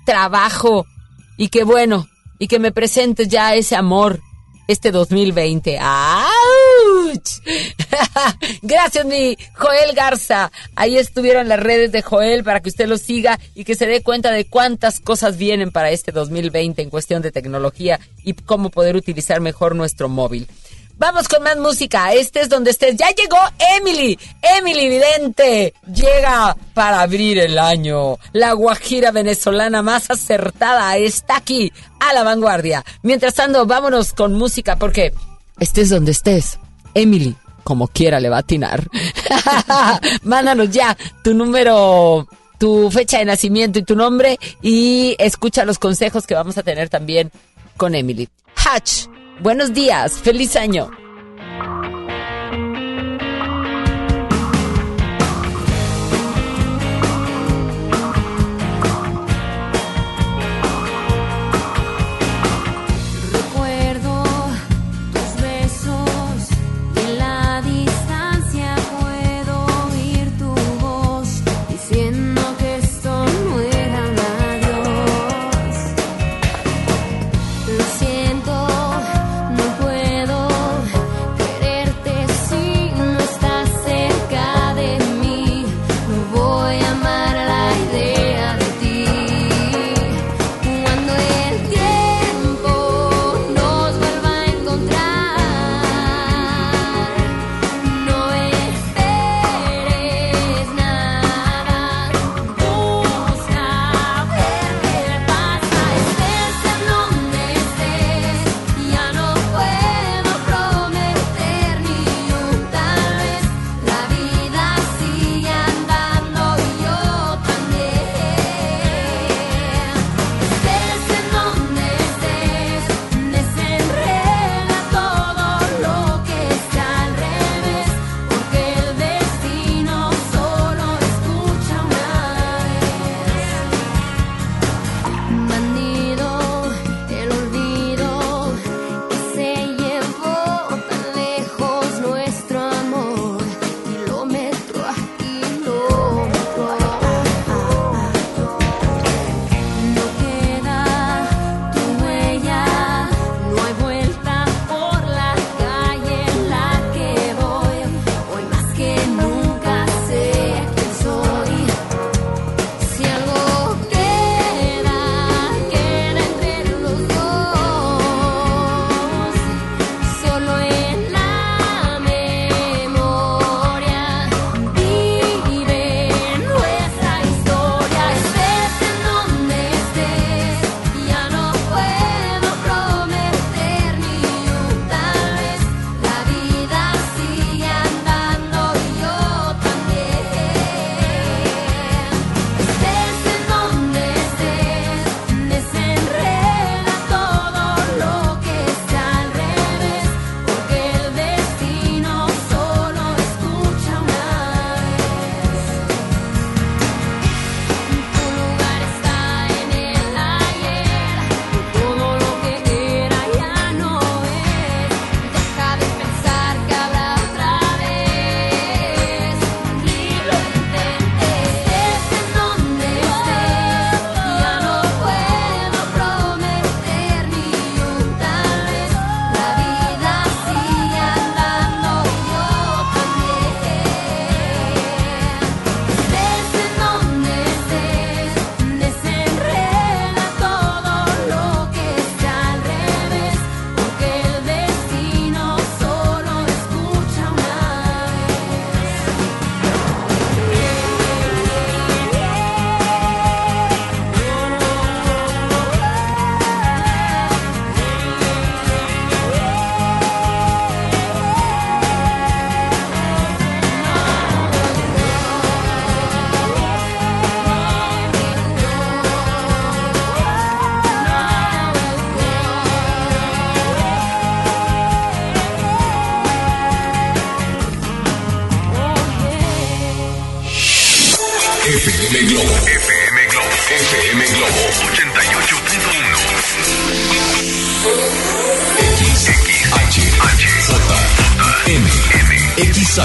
trabajo y qué bueno y que me presentes ya ese amor este 2020. Gracias, mi Joel Garza. Ahí estuvieron las redes de Joel para que usted lo siga y que se dé cuenta de cuántas cosas vienen para este 2020 en cuestión de tecnología y cómo poder utilizar mejor nuestro móvil. Vamos con más música. Este es donde estés. Ya llegó Emily. Emily Vidente. Llega para abrir el año. La guajira venezolana más acertada está aquí, a la vanguardia. Mientras tanto, vámonos con música porque estés donde estés. Emily, como quiera, le va a atinar. Mándanos ya tu número tu fecha de nacimiento y tu nombre y escucha los consejos que vamos a tener también con Emily. Hatch, buenos días, feliz año.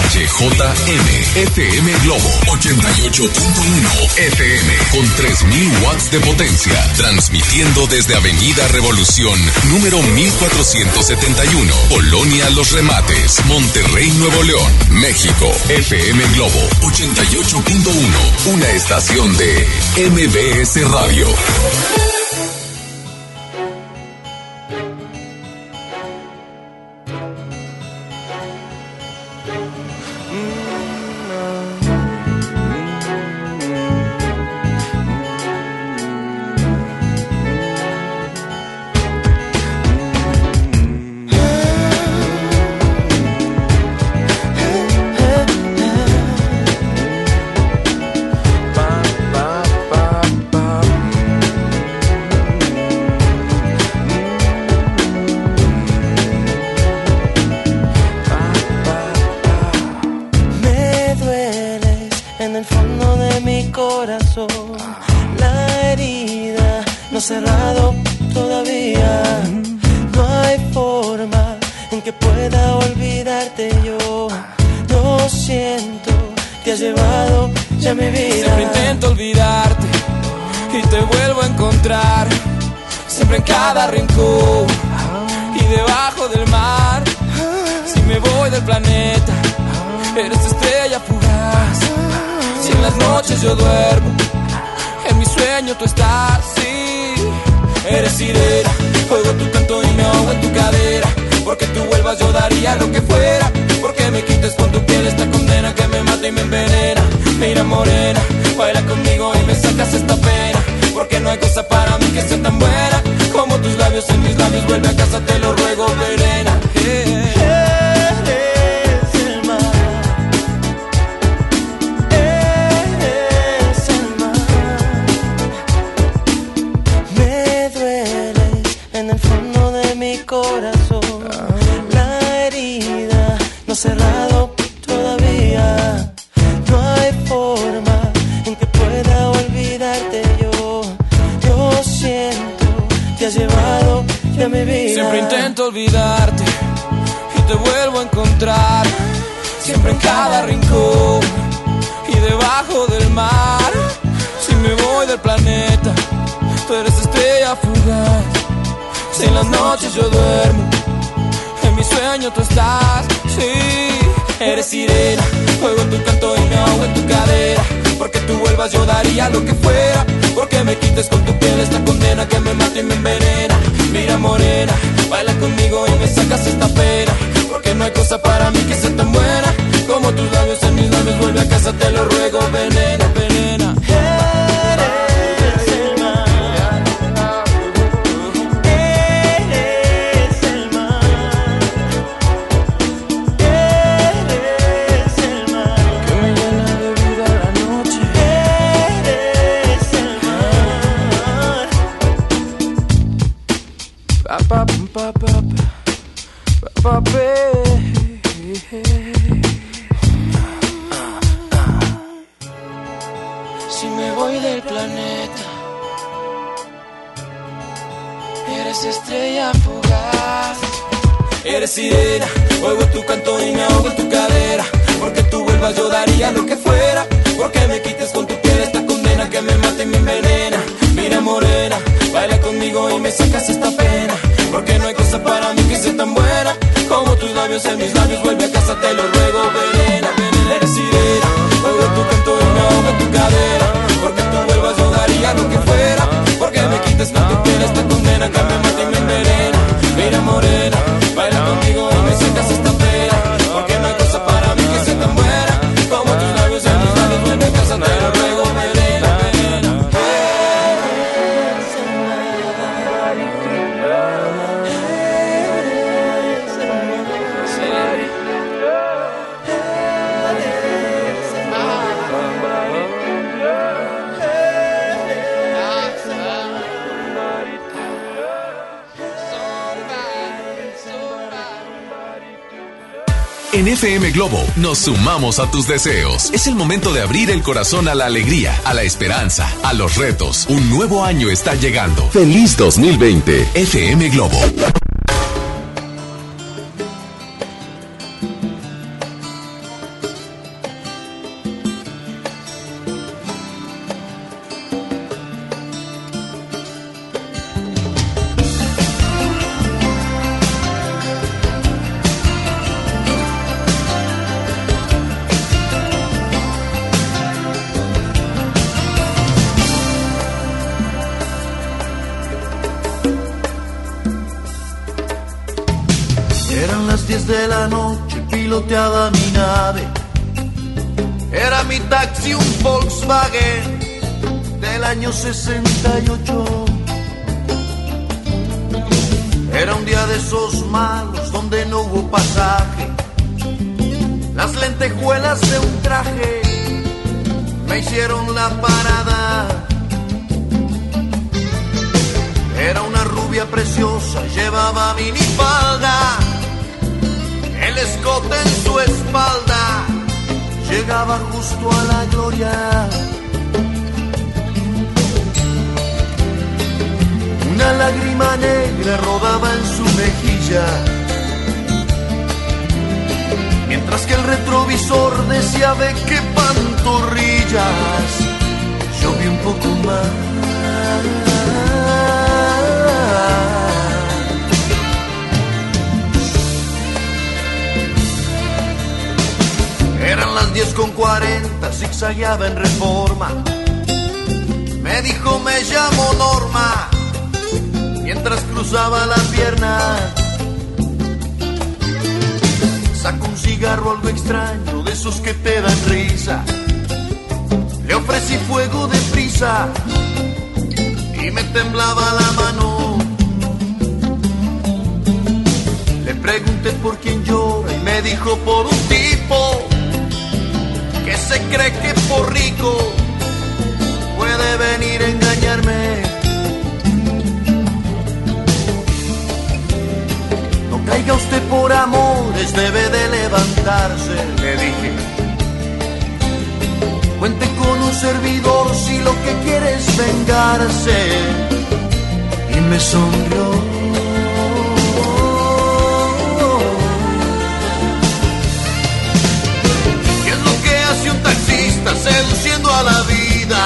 XHJM FM Globo 88.1 FM con 3000 watts de potencia, transmitiendo desde Avenida Revolución número 1471, Polonia Los Remates, Monterrey, Nuevo León, México. FM Globo 88.1, una estación de MBS Radio. Nos sumamos a tus deseos. Es el momento de abrir el corazón a la alegría, a la esperanza, a los retos. Un nuevo año está llegando. Feliz 2020. FM Globo. Pregunté por quién llora y me dijo por un tipo que se cree que por rico puede venir a engañarme. No caiga usted por amores, debe de levantarse, le dije. Cuente con un servidor si lo que quiere es vengarse. Y me sonrió. La vida?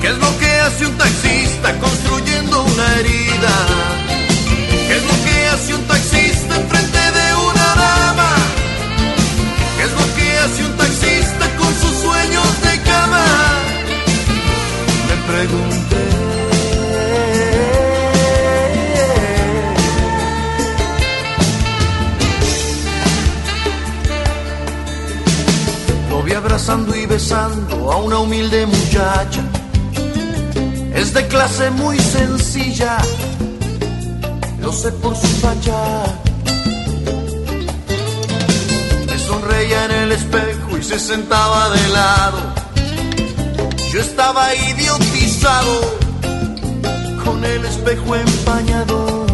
¿Qué es lo que hace un taxista construyendo una herida? ¿Qué es lo que hace un taxista enfrente de una dama? ¿Qué es lo que hace un taxista con sus sueños de cama? Me pregunté. Abrazando y besando a una humilde muchacha. Es de clase muy sencilla, lo sé por su facha. Me sonreía en el espejo y se sentaba de lado. Yo estaba idiotizado con el espejo empañado.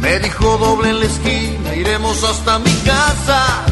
Me dijo doble en la esquina, iremos hasta mi casa.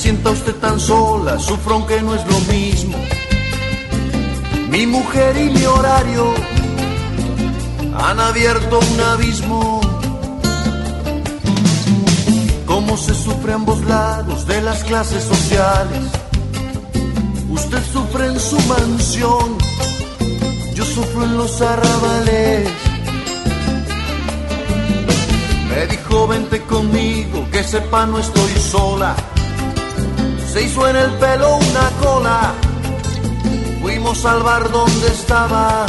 Sienta usted tan sola, sufro aunque no es lo mismo. Mi mujer y mi horario han abierto un abismo. Cómo se sufre a ambos lados de las clases sociales. Usted sufre en su mansión, yo sufro en los arrabales. Me dijo vente conmigo, que sepa no estoy sola. Se hizo en el pelo una cola, fuimos al bar donde estaba.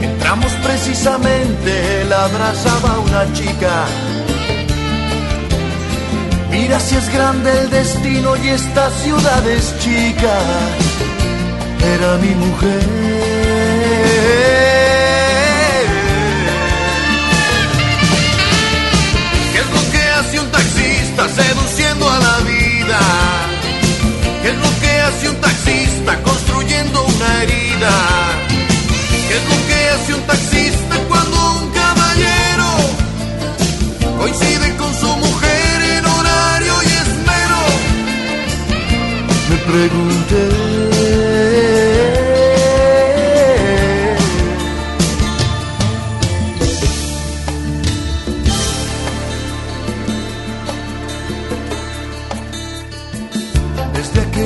Entramos precisamente, él abrazaba a una chica. Mira si es grande el destino y esta ciudad es chica. Era mi mujer. Seduciendo a la vida? ¿Qué es lo que hace un taxista construyendo una herida? ¿Qué es lo que hace un taxista cuando un caballero coincide con su mujer en horario y esmero? Me pregunté.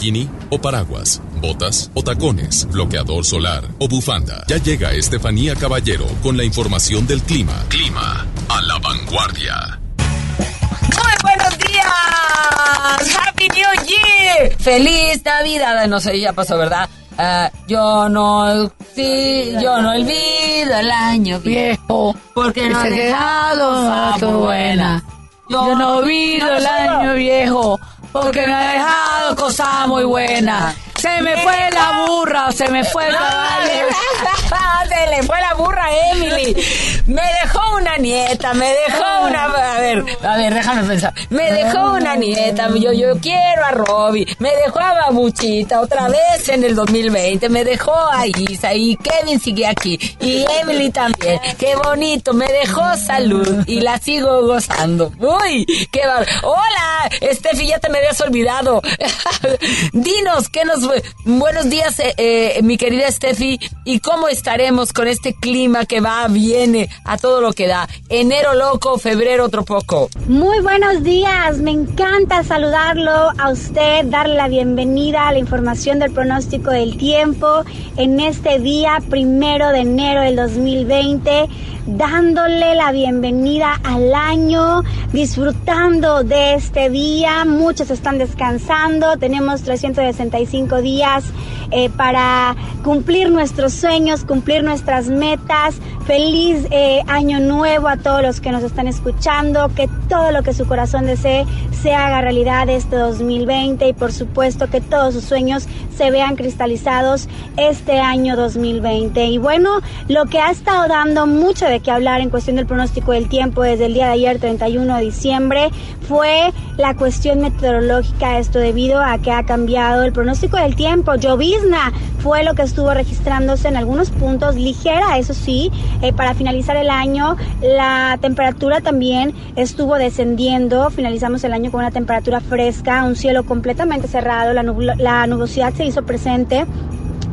Bikini o paraguas, botas o tacones, bloqueador solar o bufanda. Ya llega Estefanía Caballero con la información del clima. Clima a la vanguardia. Muy buenos días. Happy New Year. Feliz Navidad. No sé, ya pasó, ¿verdad? Ah, yo no, sí, yo no olvido el año viejo. Porque no he ha dejado buena. Yo no olvido el año viejo, porque me ha dejado cosas muy buenas. Se me fue la burra, se me fue el caballo. Se le fue la burra a Emily. Me dejó una nieta, me dejó una. A ver, a ver, déjame pensar. Me dejó una nieta, yo, yo quiero a Robbie. Me dejó a Babuchita otra vez en el 2020. Me dejó a Isa y Kevin sigue aquí. Y Emily también. Qué bonito, me dejó salud y la sigo gozando. Uy, qué bar... Hola, Steffi, ya te me habías olvidado. Dinos, ¿qué nos. Buenos días, eh, eh, mi querida Steffi. ¿Y cómo estaremos con este clima que va, viene a todo lo que da? Enero loco, febrero otro poco. Muy buenos días, me encanta saludarlo a usted, darle la bienvenida a la información del pronóstico del tiempo en este día primero de enero del 2020, dándole la bienvenida al año, disfrutando de este día. Muchos están descansando, tenemos 365 días eh, para cumplir nuestros sueños, cumplir nuestras metas. Feliz eh, año nuevo a todos los que nos están escuchando, que todo lo que su corazón desee se haga realidad este 2020 y por supuesto que todos sus sueños se vean cristalizados este año 2020. Y bueno, lo que ha estado dando mucho de qué hablar en cuestión del pronóstico del tiempo desde el día de ayer, 31 de diciembre, fue la cuestión meteorológica, esto debido a que ha cambiado el pronóstico del tiempo. Llovizna fue lo que estuvo registrándose en algunos puntos, ligera, eso sí, eh, para finalizar el año. La temperatura también estuvo descendiendo, finalizamos el año con una temperatura fresca, un cielo completamente cerrado, la, la nubosidad se hizo presente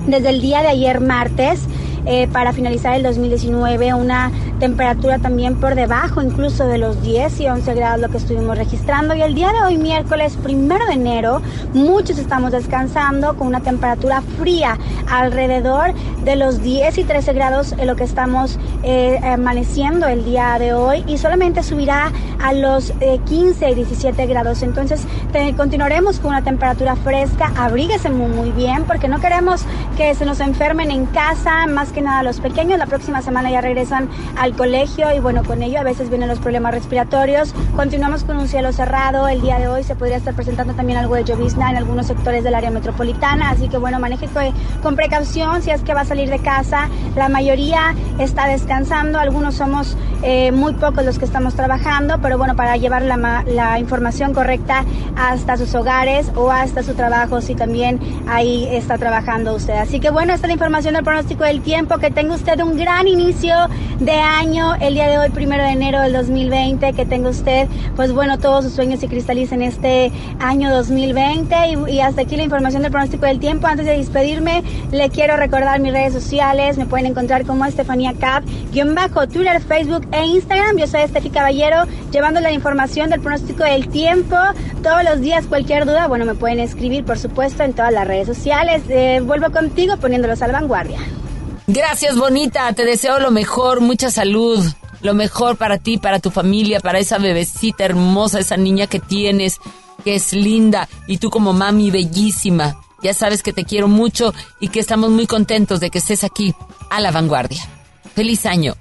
desde el día de ayer martes. Eh, para finalizar el 2019, una temperatura también por debajo incluso de los 10 y 11 grados lo que estuvimos registrando. Y el día de hoy, miércoles primero de enero, muchos estamos descansando con una temperatura fría alrededor de los 10 y 13 grados en lo que estamos eh, amaneciendo el día de hoy y solamente subirá a los eh, 15 y 17 grados. Entonces continuaremos con una temperatura fresca, abríguese muy, muy bien porque no queremos que se nos enfermen en casa, más que nada los pequeños. La próxima semana ya regresan al colegio y bueno, con ello a veces vienen los problemas respiratorios. Continuamos con un cielo cerrado. El día de hoy se podría estar presentando también algo de llovizna en algunos sectores del área metropolitana, así que bueno, maneje co- con precaución si es que va a salir de casa. La mayoría está descansando, algunos somos eh, muy pocos los que estamos trabajando, pero bueno, para llevar la, la información correcta hasta sus hogares o hasta su trabajo, si también ahí está trabajando usted. Así que bueno, esta es la información del pronóstico del tiempo. Que tenga usted un gran inicio de año. El día de hoy, primero de enero del 2020, que tenga usted, pues bueno, todos sus sueños se cristalicen este año 2020. Y, y hasta aquí la información del pronóstico del tiempo. Antes de despedirme, le quiero recordar mis redes sociales. Me pueden encontrar como Estefanía Cap, guion bajo Twitter, Facebook e Instagram. Yo soy Estefi Caballero, llevando la información del pronóstico del tiempo. Todos los días, cualquier duda, bueno, me pueden escribir, por supuesto, en todas las redes sociales. Eh, vuelvo contigo poniéndolos a la vanguardia. Gracias, bonita. Te deseo lo mejor, mucha salud. Lo mejor para ti, para tu familia, para esa bebecita hermosa, esa niña que tienes, que es linda. Y tú como mami, bellísima. Ya sabes que te quiero mucho y que estamos muy contentos de que estés aquí a la vanguardia. Feliz año.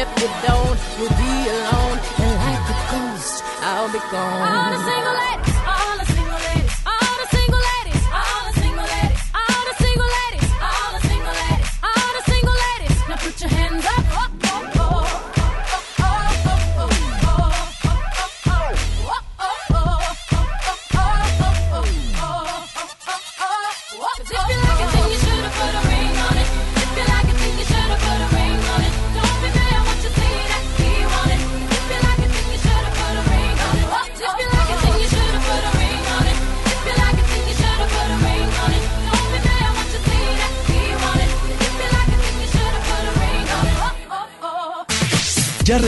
If you don't, you'll be alone, and like a ghost, I'll be gone.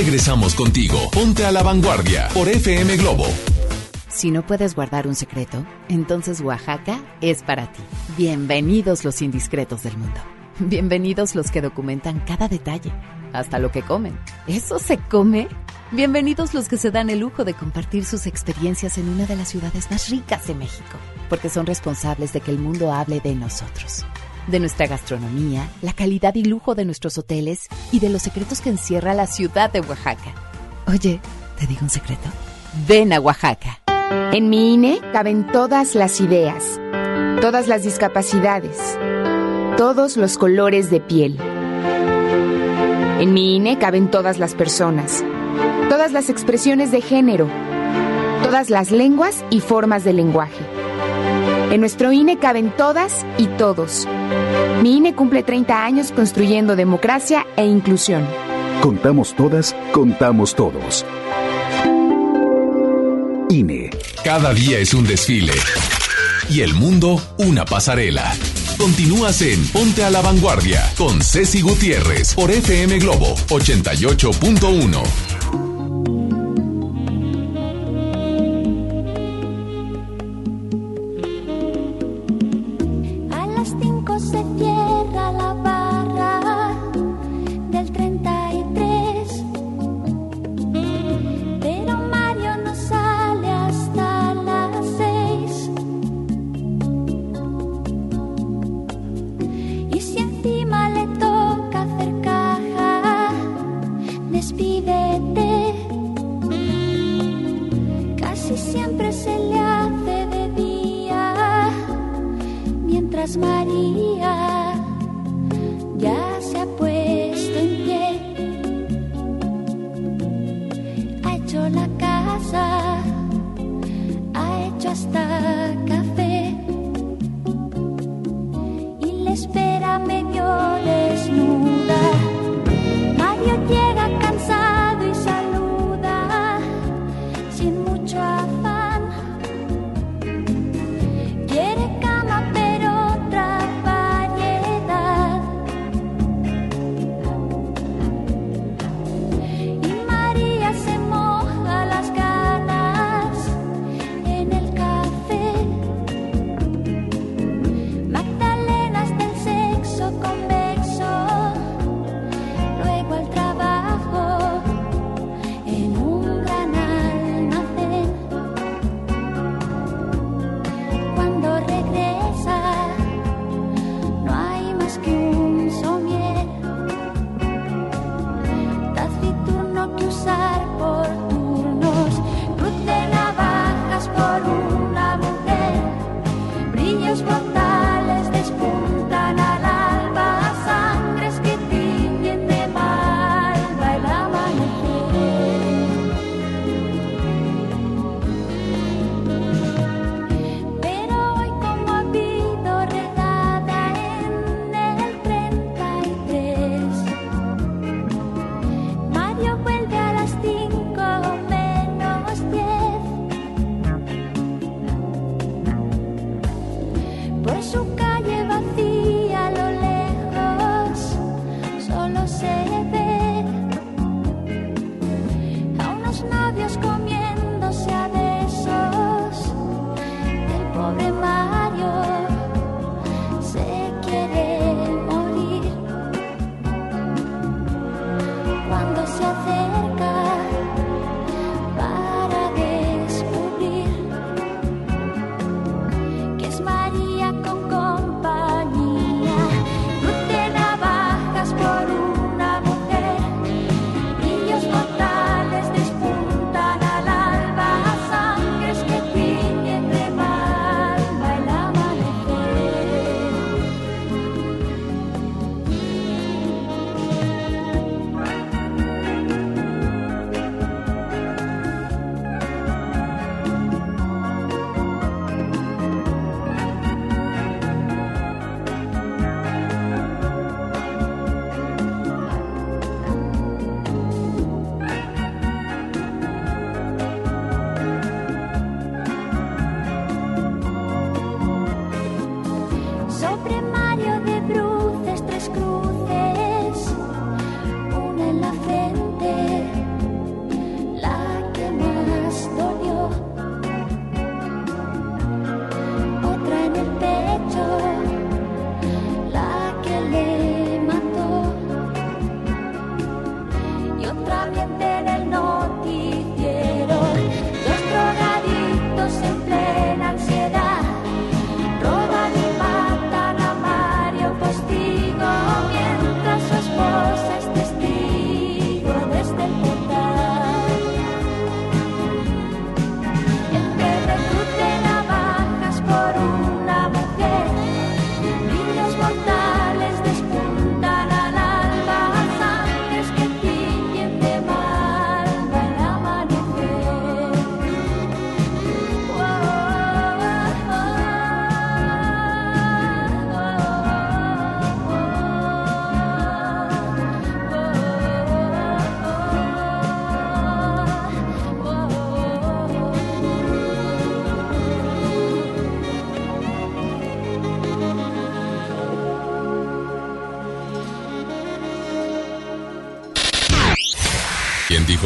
Regresamos contigo. Ponte a la vanguardia por FM Globo. Si no puedes guardar un secreto, entonces Oaxaca es para ti. Bienvenidos los indiscretos del mundo. Bienvenidos los que documentan cada detalle, hasta lo que comen. ¿Eso se come? Bienvenidos los que se dan el lujo de compartir sus experiencias en una de las ciudades más ricas de México, porque son responsables de que el mundo hable de nosotros, de nuestra gastronomía, la calidad y lujo de nuestros hoteles y de los secretos que encierra la ciudad de Oaxaca. Oye, ¿te digo un secreto? Ven a Oaxaca. En mi INE caben todas las ideas, todas las discapacidades, todos los colores de piel. En mi INE caben todas las personas, todas las expresiones de género, todas las lenguas y formas de lenguaje. En nuestro INE caben todas y todos. Mi INE cumple 30 años construyendo democracia e inclusión. Contamos todas, contamos todos. INE. Cada día es un desfile. Y el mundo una pasarela. Continúas en Ponte a la Vanguardia con Ceci Gutiérrez por FM Globo 88.1.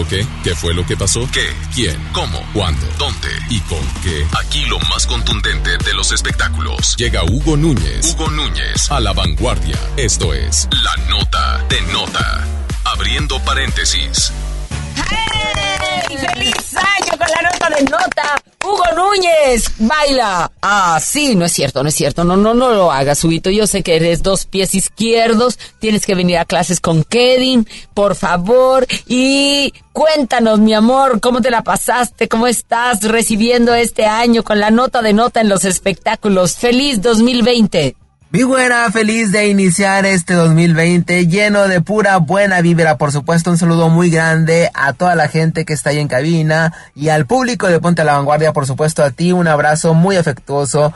qué? ¿Qué fue lo que pasó? ¿Qué? ¿Quién? ¿Cómo? ¿Cuándo? ¿Dónde? ¿Y con qué? Aquí lo más contundente de los espectáculos. Llega Hugo Núñez. Hugo Núñez a la vanguardia. Esto es La Nota de Nota. Abriendo paréntesis. ¡Hey! ¡Feliz año con la nota de nota! Núñez, baila. Ah, sí, no es cierto, no es cierto. No, no, no lo hagas, Huguito. Yo sé que eres dos pies izquierdos. Tienes que venir a clases con Kevin, por favor. Y cuéntanos, mi amor, ¿cómo te la pasaste? ¿Cómo estás recibiendo este año con la nota de nota en los espectáculos? ¡Feliz 2020! Mi güera, feliz de iniciar este 2020 lleno de pura buena vibra. Por supuesto, un saludo muy grande a toda la gente que está ahí en cabina y al público de Ponte a la Vanguardia. Por supuesto, a ti un abrazo muy afectuoso.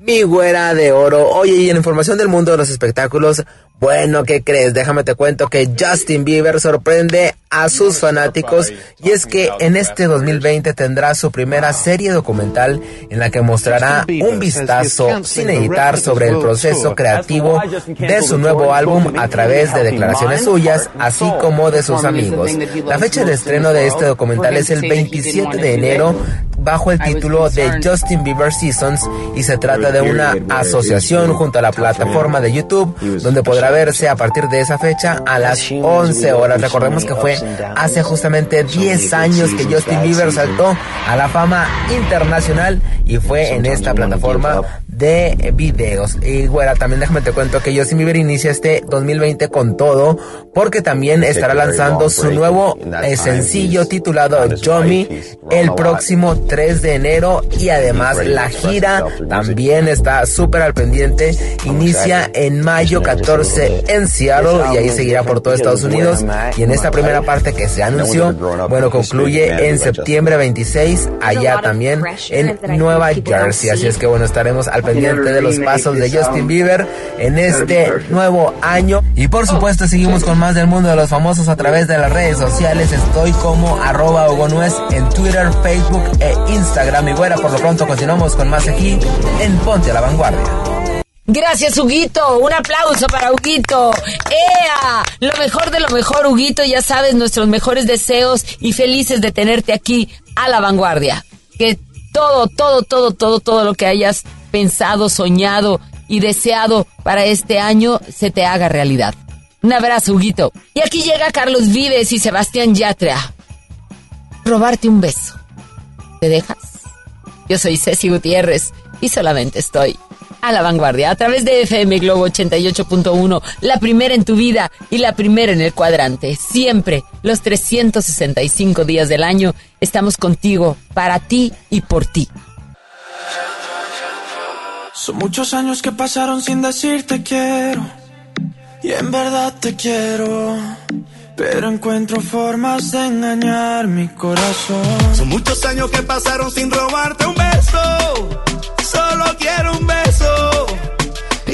Mi güera de oro. Oye, y en información del mundo de los espectáculos, bueno, ¿qué crees? Déjame te cuento que Justin Bieber sorprende a sus fanáticos y es que en este 2020 tendrá su primera serie documental en la que mostrará un vistazo sin editar sobre el proceso creativo de su nuevo álbum a través de declaraciones suyas, así como de sus amigos. La fecha de estreno de este documental es el 27 de enero bajo el título de Justin Bieber Seasons y se trata de una asociación junto a la plataforma de YouTube donde podrá verse a partir de esa fecha a las 11 horas. Recordemos que fue hace justamente 10 años que Justin Bieber saltó a la fama internacional y fue en esta plataforma de videos. Y bueno, también déjame te cuento que Justin Bieber inicia este 2020 con todo porque también estará lanzando su nuevo eh, sencillo titulado Yomi el próximo 3 de enero. Y además la gira también está súper al pendiente. Inicia en mayo 14 en Seattle y ahí seguirá por todo Estados Unidos y en esta primera parte que se anunció, bueno, concluye en septiembre 26 allá también en Nueva Jersey. Así es que bueno, estaremos al pendiente de los pasos de Justin Bieber en este nuevo año. Y por supuesto seguimos con más del mundo de los famosos a través de las redes sociales. Estoy como arroba Nuez en Twitter, Facebook e Instagram. Y bueno, por lo pronto continuamos con más aquí en Ponte a la Vanguardia. Gracias, Huguito. Un aplauso para Huguito. ¡Ea! Lo mejor de lo mejor, Huguito. Ya sabes, nuestros mejores deseos y felices de tenerte aquí a la vanguardia. Que todo, todo, todo, todo, todo lo que hayas pensado, soñado y deseado para este año se te haga realidad. Un abrazo, Huguito. Y aquí llega Carlos Vives y Sebastián Yatra. Robarte un beso. ¿Te dejas? Yo soy Ceci Gutiérrez y solamente estoy a la vanguardia a través de FM Globo 88.1, la primera en tu vida y la primera en el cuadrante. Siempre, los 365 días del año, estamos contigo, para ti y por ti. Son muchos años que pasaron sin decirte quiero. Y en verdad te quiero. Pero encuentro formas de engañar mi corazón. Son muchos años que pasaron sin robarte un beso. Solo quiero un beso.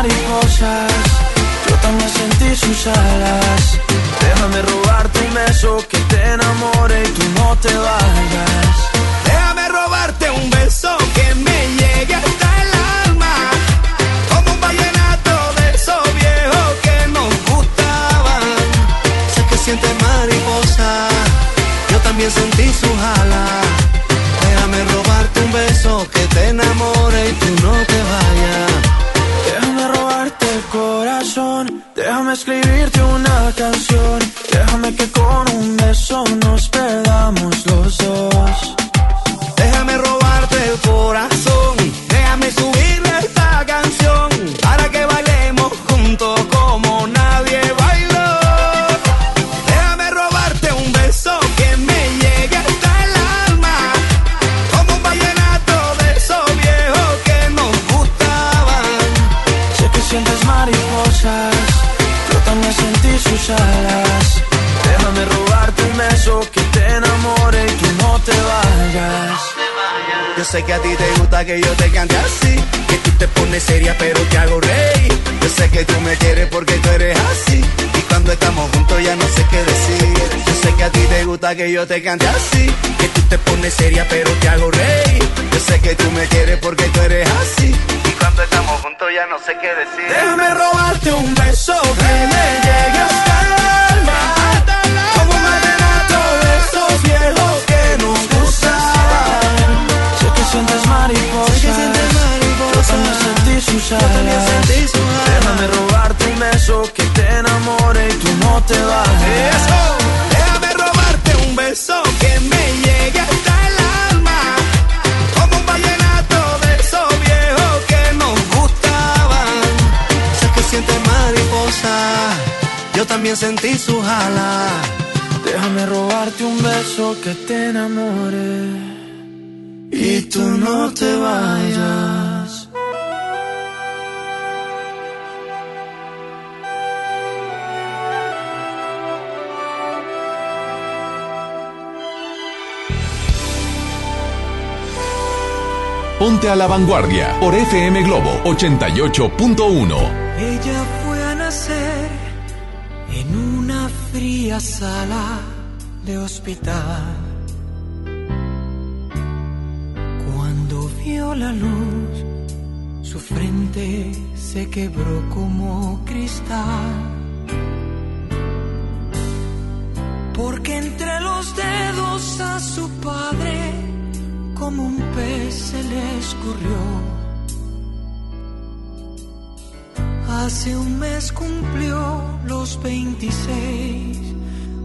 mariposas, yo también sentí sus alas. Déjame robarte un beso que te enamore y tú no te vayas. Canción, que yo te cante así. Que tú te pones seria, pero te hago reír. Yo sé que tú me quieres porque tú eres así. Y cuando estamos juntos ya no sé qué decir. Déjame robarte un beso que me llegue hasta el alma. Como un vallenato de esos viejos que nos gustaban. Sé que sientes mariposa. Sé que sientes. Yo también sentí sus alas. Déjame robarte un beso que te enamore y tú no te vayas. También sentí sus alas. Déjame robarte un beso que te enamore y tú no te vayas. Ponte a la vanguardia por FM Globo 88.1. Ella fue sala de hospital. Cuando vio la luz, su frente se quebró como cristal. Porque entre los dedos a su padre, como un pez se le escurrió. Hace un mes cumplió los 26,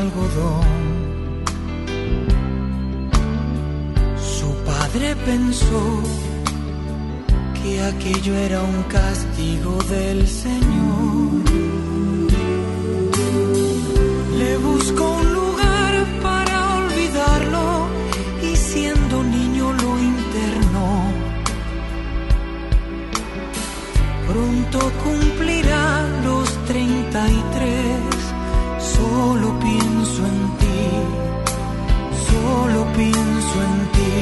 Algodón. Su padre pensó que aquello era un castigo del Señor. Le buscó un lugar para olvidarlo y siendo niño lo internó. Pronto cumplirá los 33, solo pienso en ti.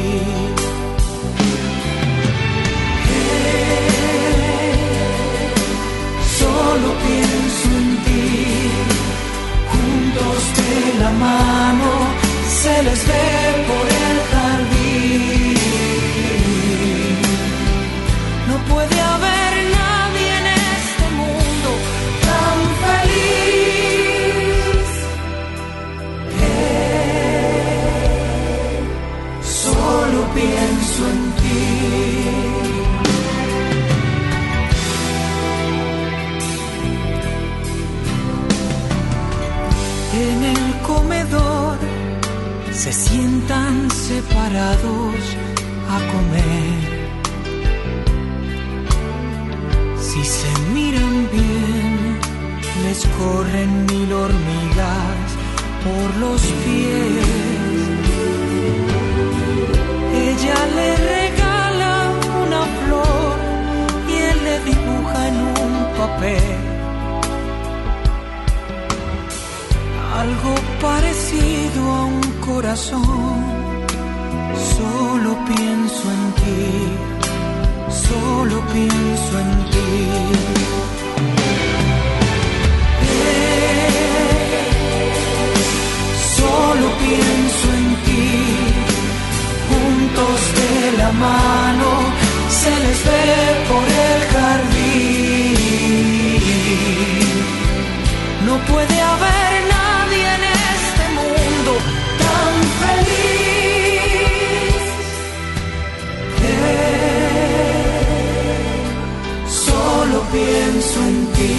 Solo pienso en ti, juntos de la mano, se les ve separados a comer. Si se miran bien, les corren mil hormigas por los pies. Ella le regala una flor y él le dibuja en un papel. Algo parecido a un corazón. Pienso en ti, solo pienso en ti. Solo pienso en ti, juntos de la mano, se les ve por el jardín. No puede haber pienso en ti.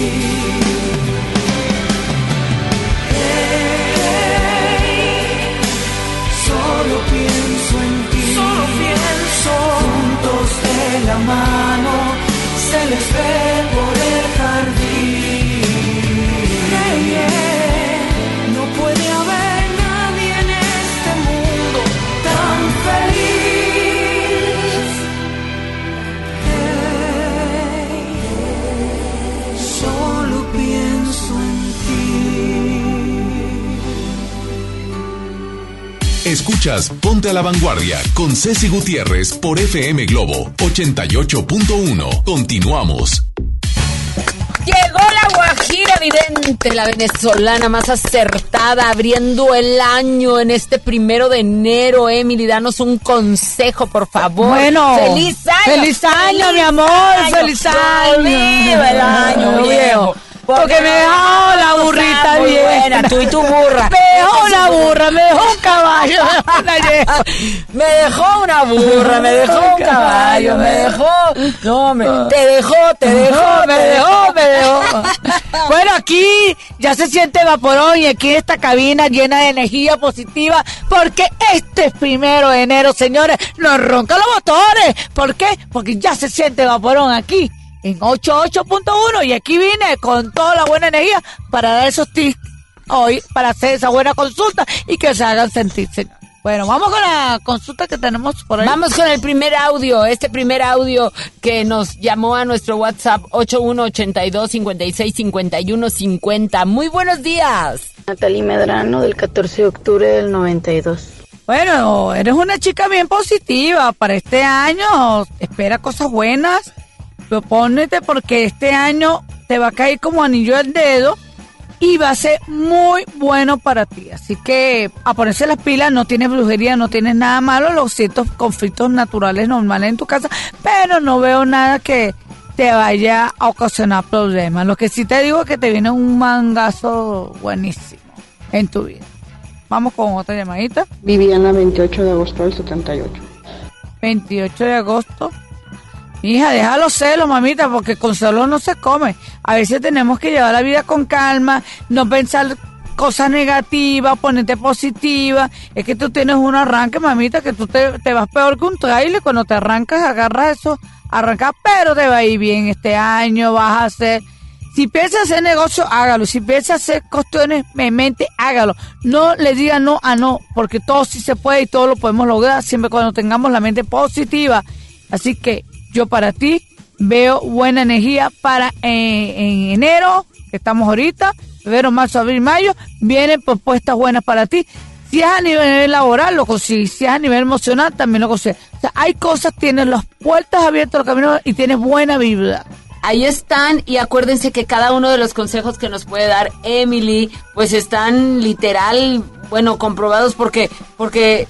Solo pienso en ti. Solo pienso. Juntos de la mano se les ve por el jardín. Escuchas Ponte a la Vanguardia con Ceci Gutiérrez por FM Globo 88.1. Continuamos. Llegó la Guajira Vidente, la venezolana más acertada, abriendo el año en este primero de enero. Emily, danos un consejo, por favor. Bueno, feliz año. feliz año, mi amor, feliz año. Viva el año, viejo. Porque me dejó la burrita muy bien. buena, tú y tu burra. Me dejó una burra, me dejó un caballo, me dejó una burra, me dejó un caballo, me dejó. No, me, te dejó, te dejó, me dejó, me dejó. Bueno, aquí ya se siente vaporón y aquí esta cabina llena de energía positiva porque este es primero de enero, señores. Nos roncan los motores. ¿Por qué? Porque ya se siente vaporón aquí en 88.1 y aquí vine con toda la buena energía para dar esos tips hoy, para hacer esa buena consulta y que se hagan sentir, señor. Bueno, vamos con la consulta que tenemos por ahí. Vamos con el primer audio, este primer audio que nos llamó a nuestro WhatsApp 8182-565150. Muy buenos días. Natalie Medrano del 14 de octubre del 92. Bueno, eres una chica bien positiva para este año. Espera cosas buenas. Propónete porque este año te va a caer como anillo al dedo y va a ser muy bueno para ti. Así que a ponerse las pilas, no tienes brujería, no tienes nada malo, los ciertos conflictos naturales normales en tu casa, pero no veo nada que te vaya a ocasionar problemas. Lo que sí te digo es que te viene un mangazo buenísimo en tu vida. Vamos con otra llamadita. Viviana 28 de agosto del 78. 28 de agosto. Hija, deja los celos, mamita, porque con celos no se come. A veces tenemos que llevar la vida con calma, no pensar cosas negativas, ponerte positiva. Es que tú tienes un arranque, mamita, que tú te, te vas peor que un trailer. Cuando te arrancas, agarras eso, arrancas, pero te va a ir bien este año, vas a hacer... Si piensas hacer negocio, hágalo. Si piensas hacer cuestiones en mente, hágalo. No le diga no a no, porque todo sí se puede y todo lo podemos lograr siempre cuando tengamos la mente positiva. Así que yo para ti veo buena energía para eh, en enero, que estamos ahorita, febrero, marzo, abril, mayo, vienen propuestas buenas para ti. Si es a nivel laboral, lo consigues. Si es a nivel emocional, también lo consigues. O sea, hay cosas, tienes las puertas abiertas al camino y tienes buena vibra. Ahí están y acuérdense que cada uno de los consejos que nos puede dar Emily, pues están literal, bueno, comprobados porque, porque,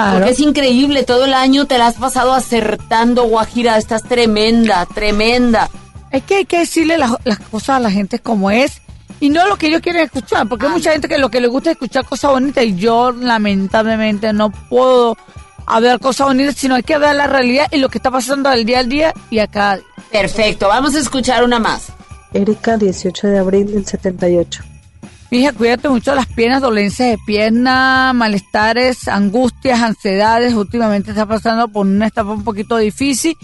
Claro. porque es increíble. Todo el año te la has pasado acertando, Guajira. Estás tremenda, tremenda. Es que hay que decirle las, las cosas a la gente como es y no lo que ellos quieren escuchar, porque hay mucha gente que lo que le gusta es escuchar cosas bonitas y yo lamentablemente no puedo hablar cosas bonitas, sino hay que ver la realidad y lo que está pasando del día al día y acá. Perfecto, vamos a escuchar una más. Erika 18 de abril del 78. Fija, cuídate mucho las piernas, dolencias de pierna, malestares, angustias, ansiedades. Últimamente está pasando por una etapa un poquito difícil.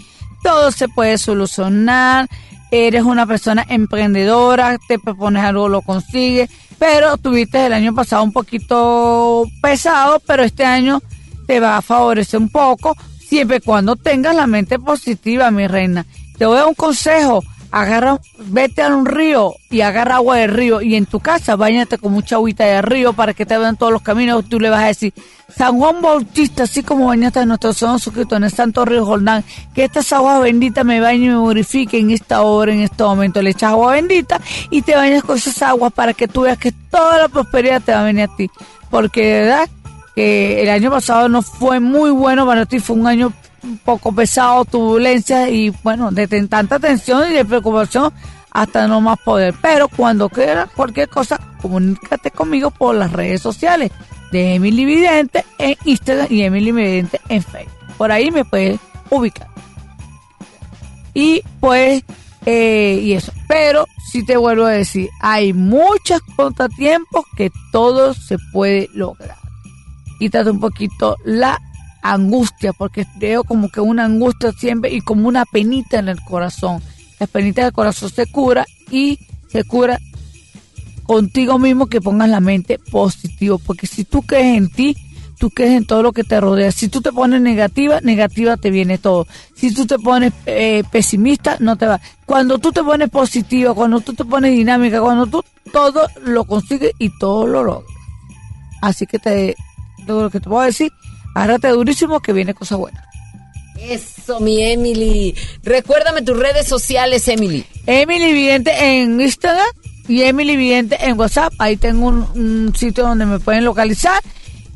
Todo se puede solucionar. Eres una persona emprendedora, te propones algo, lo consigues. Pero tuviste el año pasado un poquito pesado, pero este año te va a favorecer un poco, siempre y cuando tengas la mente positiva, mi reina. Te voy a dar un consejo agarra, vete a un río y agarra agua del río y en tu casa bañate con mucha agüita del río para que te vean todos los caminos. Tú le vas a decir, San Juan Bautista, así como bañaste a nuestro Señor Jesucristo en el Santo Río Jordán, que estas aguas benditas me bañen y me purifiquen en esta hora, en este momento. Le echas agua bendita y te bañas con esas aguas para que tú veas que toda la prosperidad te va a venir a ti. Porque de verdad que el año pasado no fue muy bueno para ti, fue un año poco pesado, turbulencia y bueno, de tanta tensión y de preocupación hasta no más poder. Pero cuando quieras cualquier cosa, comunícate conmigo por las redes sociales de Emily Vidente en Instagram y Emily Vidente en Facebook. Por ahí me puedes ubicar. Y pues, eh, y eso. Pero si te vuelvo a decir, hay muchos contratiempos que todo se puede lograr. Quítate un poquito la angustia, porque veo como que una angustia siempre y como una penita en el corazón. La penita del corazón se cura y se cura contigo mismo que pongas la mente positivo, porque si tú crees en ti, tú crees en todo lo que te rodea. Si tú te pones negativa, negativa te viene todo. Si tú te pones eh, pesimista, no te va. Cuando tú te pones positiva, cuando tú te pones dinámica, cuando tú todo lo consigues y todo lo logras. Así que te, lo que te puedo decir, agárrate durísimo que viene cosa buena. Eso, mi Emily. Recuérdame tus redes sociales, Emily. Emily Vidente en Instagram y Emily Vidente en WhatsApp. Ahí tengo un, un sitio donde me pueden localizar.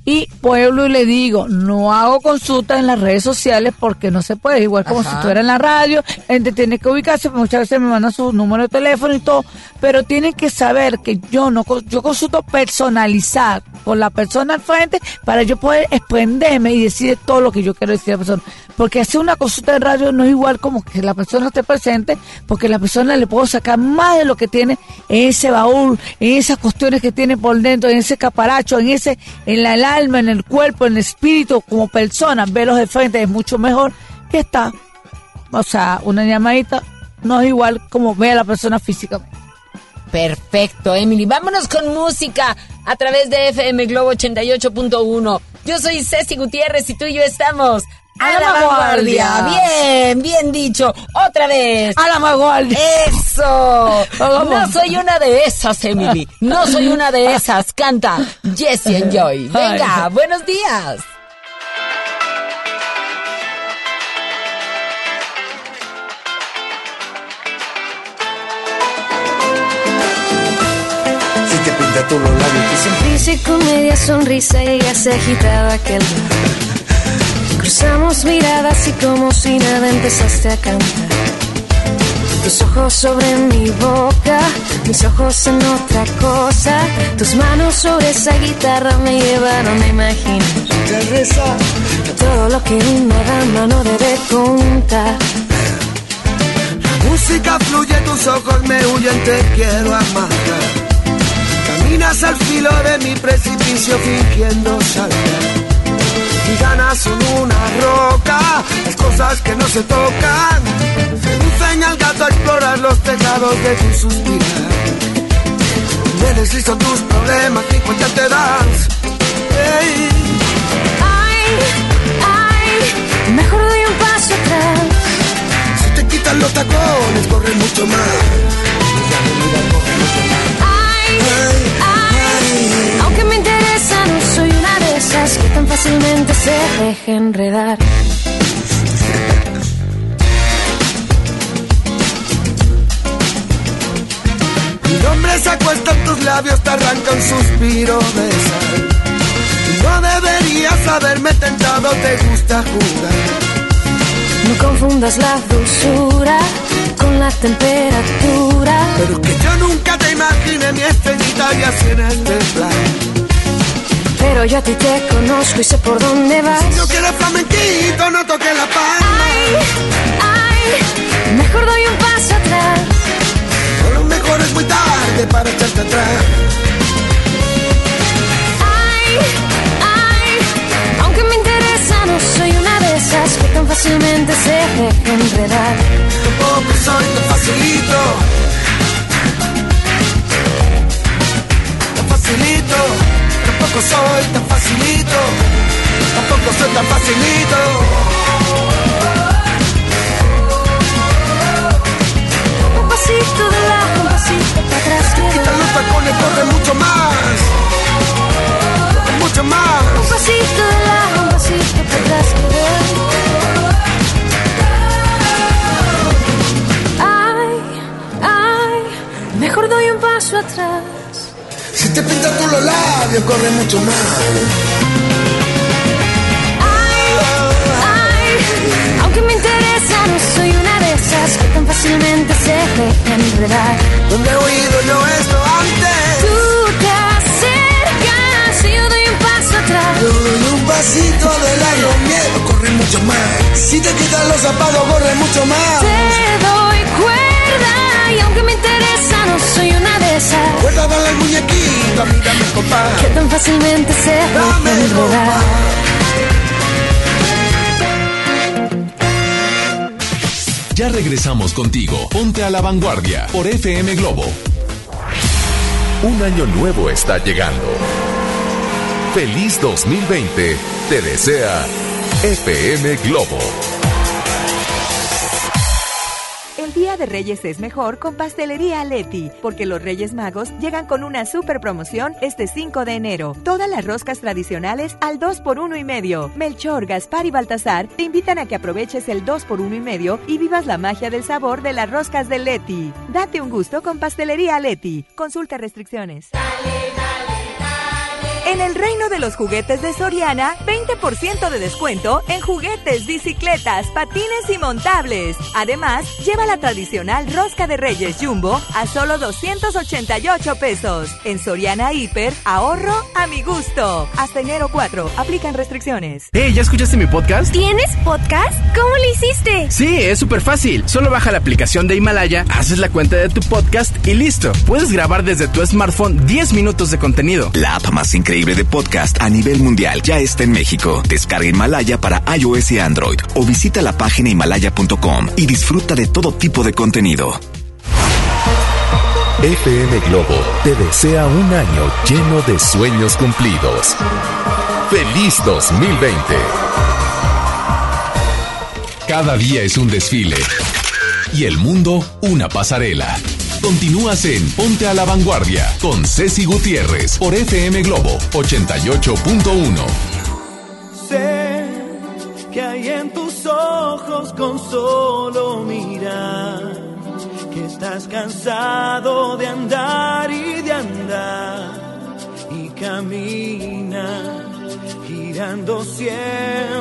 Y pueblo y le digo, no hago consultas en las redes sociales porque no se puede, igual como Ajá. si estuviera en la radio, gente tiene que ubicarse, muchas veces me mandan su número de teléfono y todo, pero tienen que saber que yo no yo consulto personalizar con la persona al frente para yo poder expenderme y decir todo lo que yo quiero decir a la persona. Porque hacer una consulta de radio no es igual como que la persona esté presente, porque la persona le puedo sacar más de lo que tiene en ese baúl, en esas cuestiones que tiene por dentro, en ese caparacho, en ese, en la, alma, en el cuerpo, en el espíritu, como persona, verlos de frente es mucho mejor que está. O sea, una llamadita no es igual como ve a la persona físicamente. Perfecto, Emily. Vámonos con música a través de FM Globo 88.1. Yo soy Ceci Gutiérrez y tú y yo estamos a, la vanguardia. Bien, bien dicho. Otra vez. A la vanguardia. Eso. No soy una de esas, Emily. No soy una de esas. Canta Jesse and Joy. Venga, buenos días. Si te pintas tú los labios, tú Sonrisa y comedia, sonrisa y ella se agitaba aquel día. Cruzamos miradas y como si nada empezaste a cantar. Tus ojos sobre mi boca, mis ojos en otra cosa. Tus manos sobre esa guitarra me llevaron a imaginar todo lo que una dama no debe contar. Música fluye, tus ojos me huyen, te quiero amar. Caminas al filo de mi precipicio fingiendo saltar. Son una roca, las cosas que no se tocan. Seducen al gato a explorar los tejados de tu suspirar. Me deslizo tus problemas y cuenta te das. Ey. Ay, ay, mejor doy un paso atrás. Si te quitan los tacones, corre mucho más. Ay, ay, no soy esas que tan fácilmente se deja enredar. Mi nombre se acuesta en tus labios, te arranca un suspiro de sal. No deberías haberme tentado, te gusta jugar. No confundas la dulzura con la temperatura. Pero que yo nunca te imaginé mi estrellita y así en este plan. Pero yo a ti te conozco y sé por dónde vas. Si no quieres flamenquito, no toques la palma. Ay, ay, mejor doy un paso atrás. A lo mejor es muy tarde para echarte atrás. Ay, ay, aunque me interesa, no soy una de esas que tan fácilmente se deja enredar. Tampoco soy tan facilito. Tan facilito. Tampoco soy tan facilito. Tampoco soy tan facilito. Un pasito de lado, un pasito para atrás. Quita los tacones, corre mucho más. Mucho más. Un pasito de lado, un pasito para atrás. Ay, ay, mejor doy un paso atrás. Si te pintas tú los labios, corre mucho más. Ay, ay, aunque me interesa, no soy una de esas que tan fácilmente se dejan enredar. Donde he oído yo esto antes. Tú te acercas y yo doy un paso atrás. Yo doy un pasito adelante, miedo, corre mucho más. Si te quitas los zapatos, corre mucho más. Te doy cuerda y aunque me interesa, no soy una de Cuerda, dale al muñequito, a mí dame copa. Que tan fácilmente se enredar. Ya regresamos contigo. Ponte a la vanguardia por FM Globo. Un año nuevo está llegando. Feliz 2020. Te desea FM Globo. Reyes es mejor con Pastelería Leti, porque los Reyes Magos llegan con una super promoción este 5 de enero. Todas las roscas tradicionales al 2 por 1 y medio. Melchor, Gaspar y Baltasar te invitan a que aproveches el 2 por 1 y medio y vivas la magia del sabor de las roscas de Leti. Date un gusto con Pastelería Leti. Consulta restricciones. En el reino de los juguetes de Soriana, 20% de descuento en juguetes, bicicletas, patines y montables. Además, lleva la tradicional rosca de Reyes Jumbo a solo 288 pesos. En Soriana Hiper, ahorro a mi gusto. Hasta enero 4, aplican restricciones. Hey, ¿ya escuchaste mi podcast? ¿Tienes podcast? ¿Cómo lo hiciste? Sí, es súper fácil. Solo baja la aplicación de Himalaya, haces la cuenta de tu podcast y listo. Puedes grabar desde tu smartphone 10 minutos de contenido. La app más increíble de podcast a nivel mundial ya está en México. Descarga Himalaya para iOS y Android o visita la página himalaya.com y disfruta de todo tipo de contenido. FM Globo te desea un año lleno de sueños cumplidos. Feliz 2020. Cada día es un desfile y el mundo una pasarela. Continúas en Ponte a la Vanguardia con Ceci Gutiérrez por FM Globo 88.1. Sé que hay en tus ojos con solo mirar que estás cansado de andar y de andar y camina girando siempre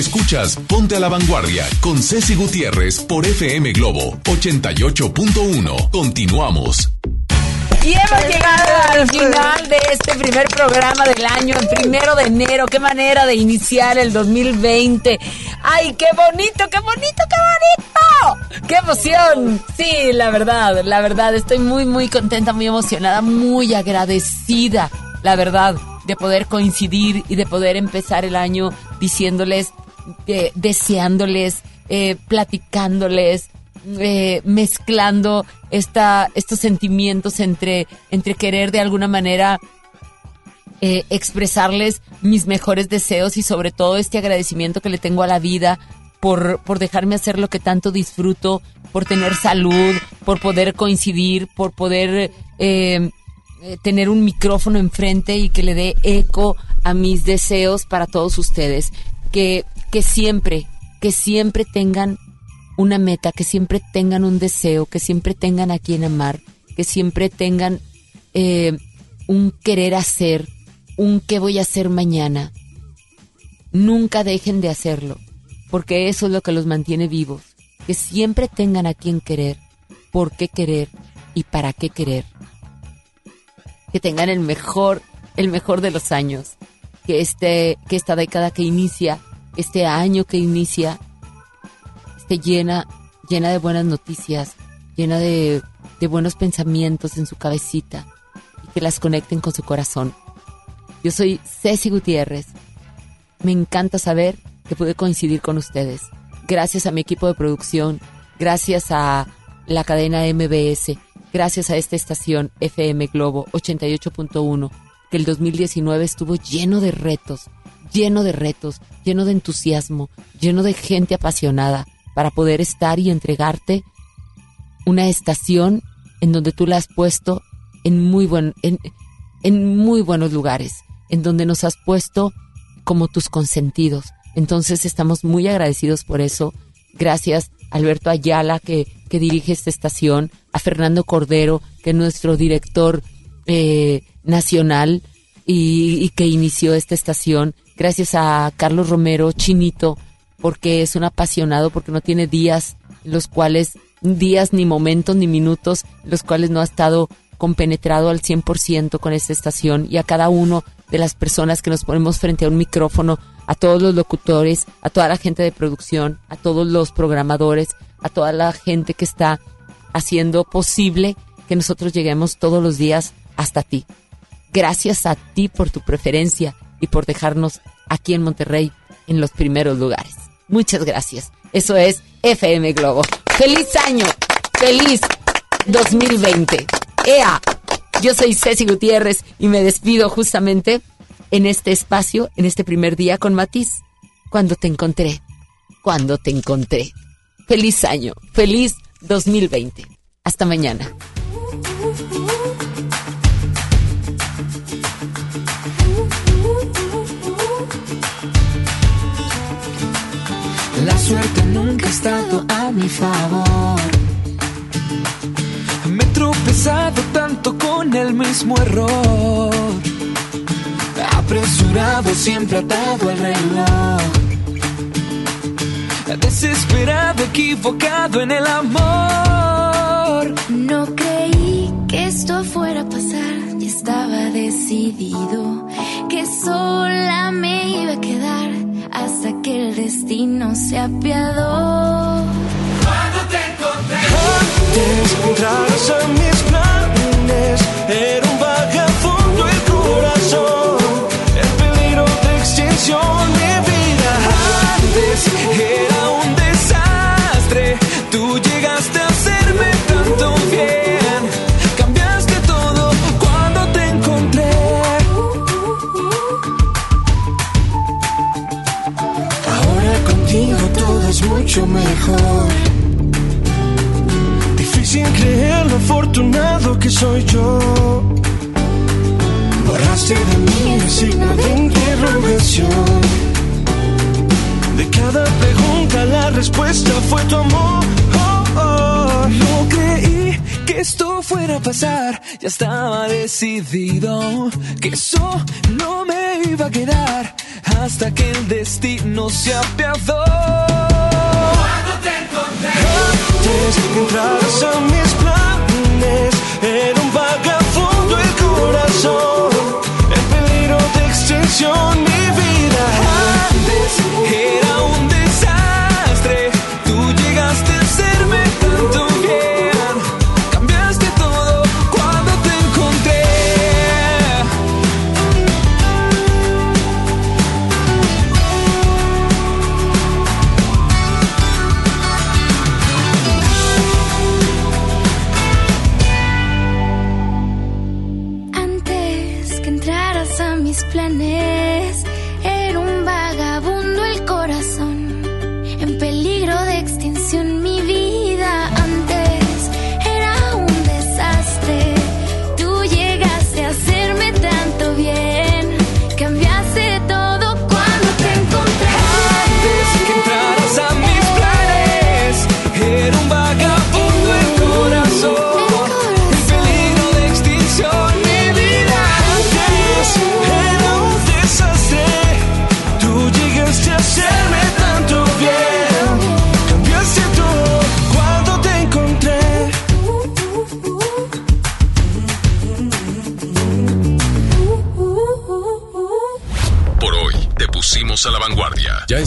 Escuchas Ponte a la Vanguardia con Ceci Gutiérrez por FM Globo 88.1. Continuamos. Y hemos llegado al final de este primer programa del año, el primero de enero. Qué manera de iniciar el 2020. ¡Ay, qué bonito, qué bonito, qué bonito! ¡Qué emoción! Sí, la verdad, la verdad, estoy muy, muy contenta, muy emocionada, muy agradecida, la verdad, de poder coincidir y de poder empezar el año diciéndoles, deseándoles, eh, platicándoles, eh, mezclando esta, estos sentimientos entre, entre querer de alguna manera eh, expresarles mis mejores deseos y sobre todo este agradecimiento que le tengo a la vida por, por dejarme hacer lo que tanto disfruto, por tener salud, por poder coincidir, por poder tener un micrófono enfrente y que le dé eco a mis deseos para todos ustedes. Que, que siempre, que siempre tengan una meta, que siempre tengan un deseo, que siempre tengan a quien amar, que siempre tengan eh, un querer hacer, un qué voy a hacer mañana. Nunca dejen de hacerlo, porque eso es lo que los mantiene vivos. Que siempre tengan a quien querer, por qué querer y para qué querer. Que tengan el mejor, el mejor de los años. Que este, que esta década que inicia, este año que inicia, esté llena, llena de buenas noticias, llena de, de buenos pensamientos en su cabecita y que las conecten con su corazón. Yo soy Ceci Gutiérrez. Me encanta saber que pude coincidir con ustedes. Gracias a mi equipo de producción, gracias a la cadena MBS, gracias a esta estación FM Globo 88.1, que el 2019 estuvo lleno de retos, lleno de retos, lleno de entusiasmo, lleno de gente apasionada para poder estar y entregarte una estación en donde tú la has puesto en muy buen en, en muy buenos lugares, en donde nos has puesto como tus consentidos. Entonces estamos muy agradecidos por eso. Gracias Alberto Ayala que, que dirige esta estación, a Fernando Cordero, que es nuestro director eh, nacional y, y que inició esta estación. Gracias a Carlos Romero, Chinito, porque es un apasionado, porque no tiene días los cuales, días ni momentos ni minutos, los cuales no ha estado compenetrado al 100% con esta estación y a cada uno de las personas que nos ponemos frente a un micrófono, a todos los locutores, a toda la gente de producción, a todos los programadores, a toda la gente que está haciendo posible que nosotros lleguemos todos los días hasta ti. Gracias a ti por tu preferencia y por dejarnos aquí en Monterrey en los primeros lugares. Muchas gracias. Eso es FM Globo. ¡Feliz año! ¡Feliz 2020! ¡Ea! Yo soy Ceci Gutiérrez y me despido justamente en este espacio, en este primer día con Matiz. Cuando te encontré. Cuando te encontré. Feliz año. Feliz 2020. Hasta mañana. Estado a mi favor. Me he tropezado tanto con el mismo error. Apresurado, siempre atado al reloj. Desesperado, equivocado en el amor. No creí que esto fuera a pasar, ya estaba decidido que sola me iba a quedar hasta que el destino se apiadó. Cuando te encontré, antes entraras a mis planes, era un vagabundo el corazón, mucho mejor. Difícil creer lo afortunado que soy yo. Borraste de mí el signo de interrogación. De cada pregunta la respuesta fue tu amor. Oh, oh. No creí que esto fuera a pasar. Ya estaba decidido que eso no me iba a quedar hasta que el destino se apiadó. Antes que entraras a mis planes, era un vagabundo el corazón, en peligro de extinción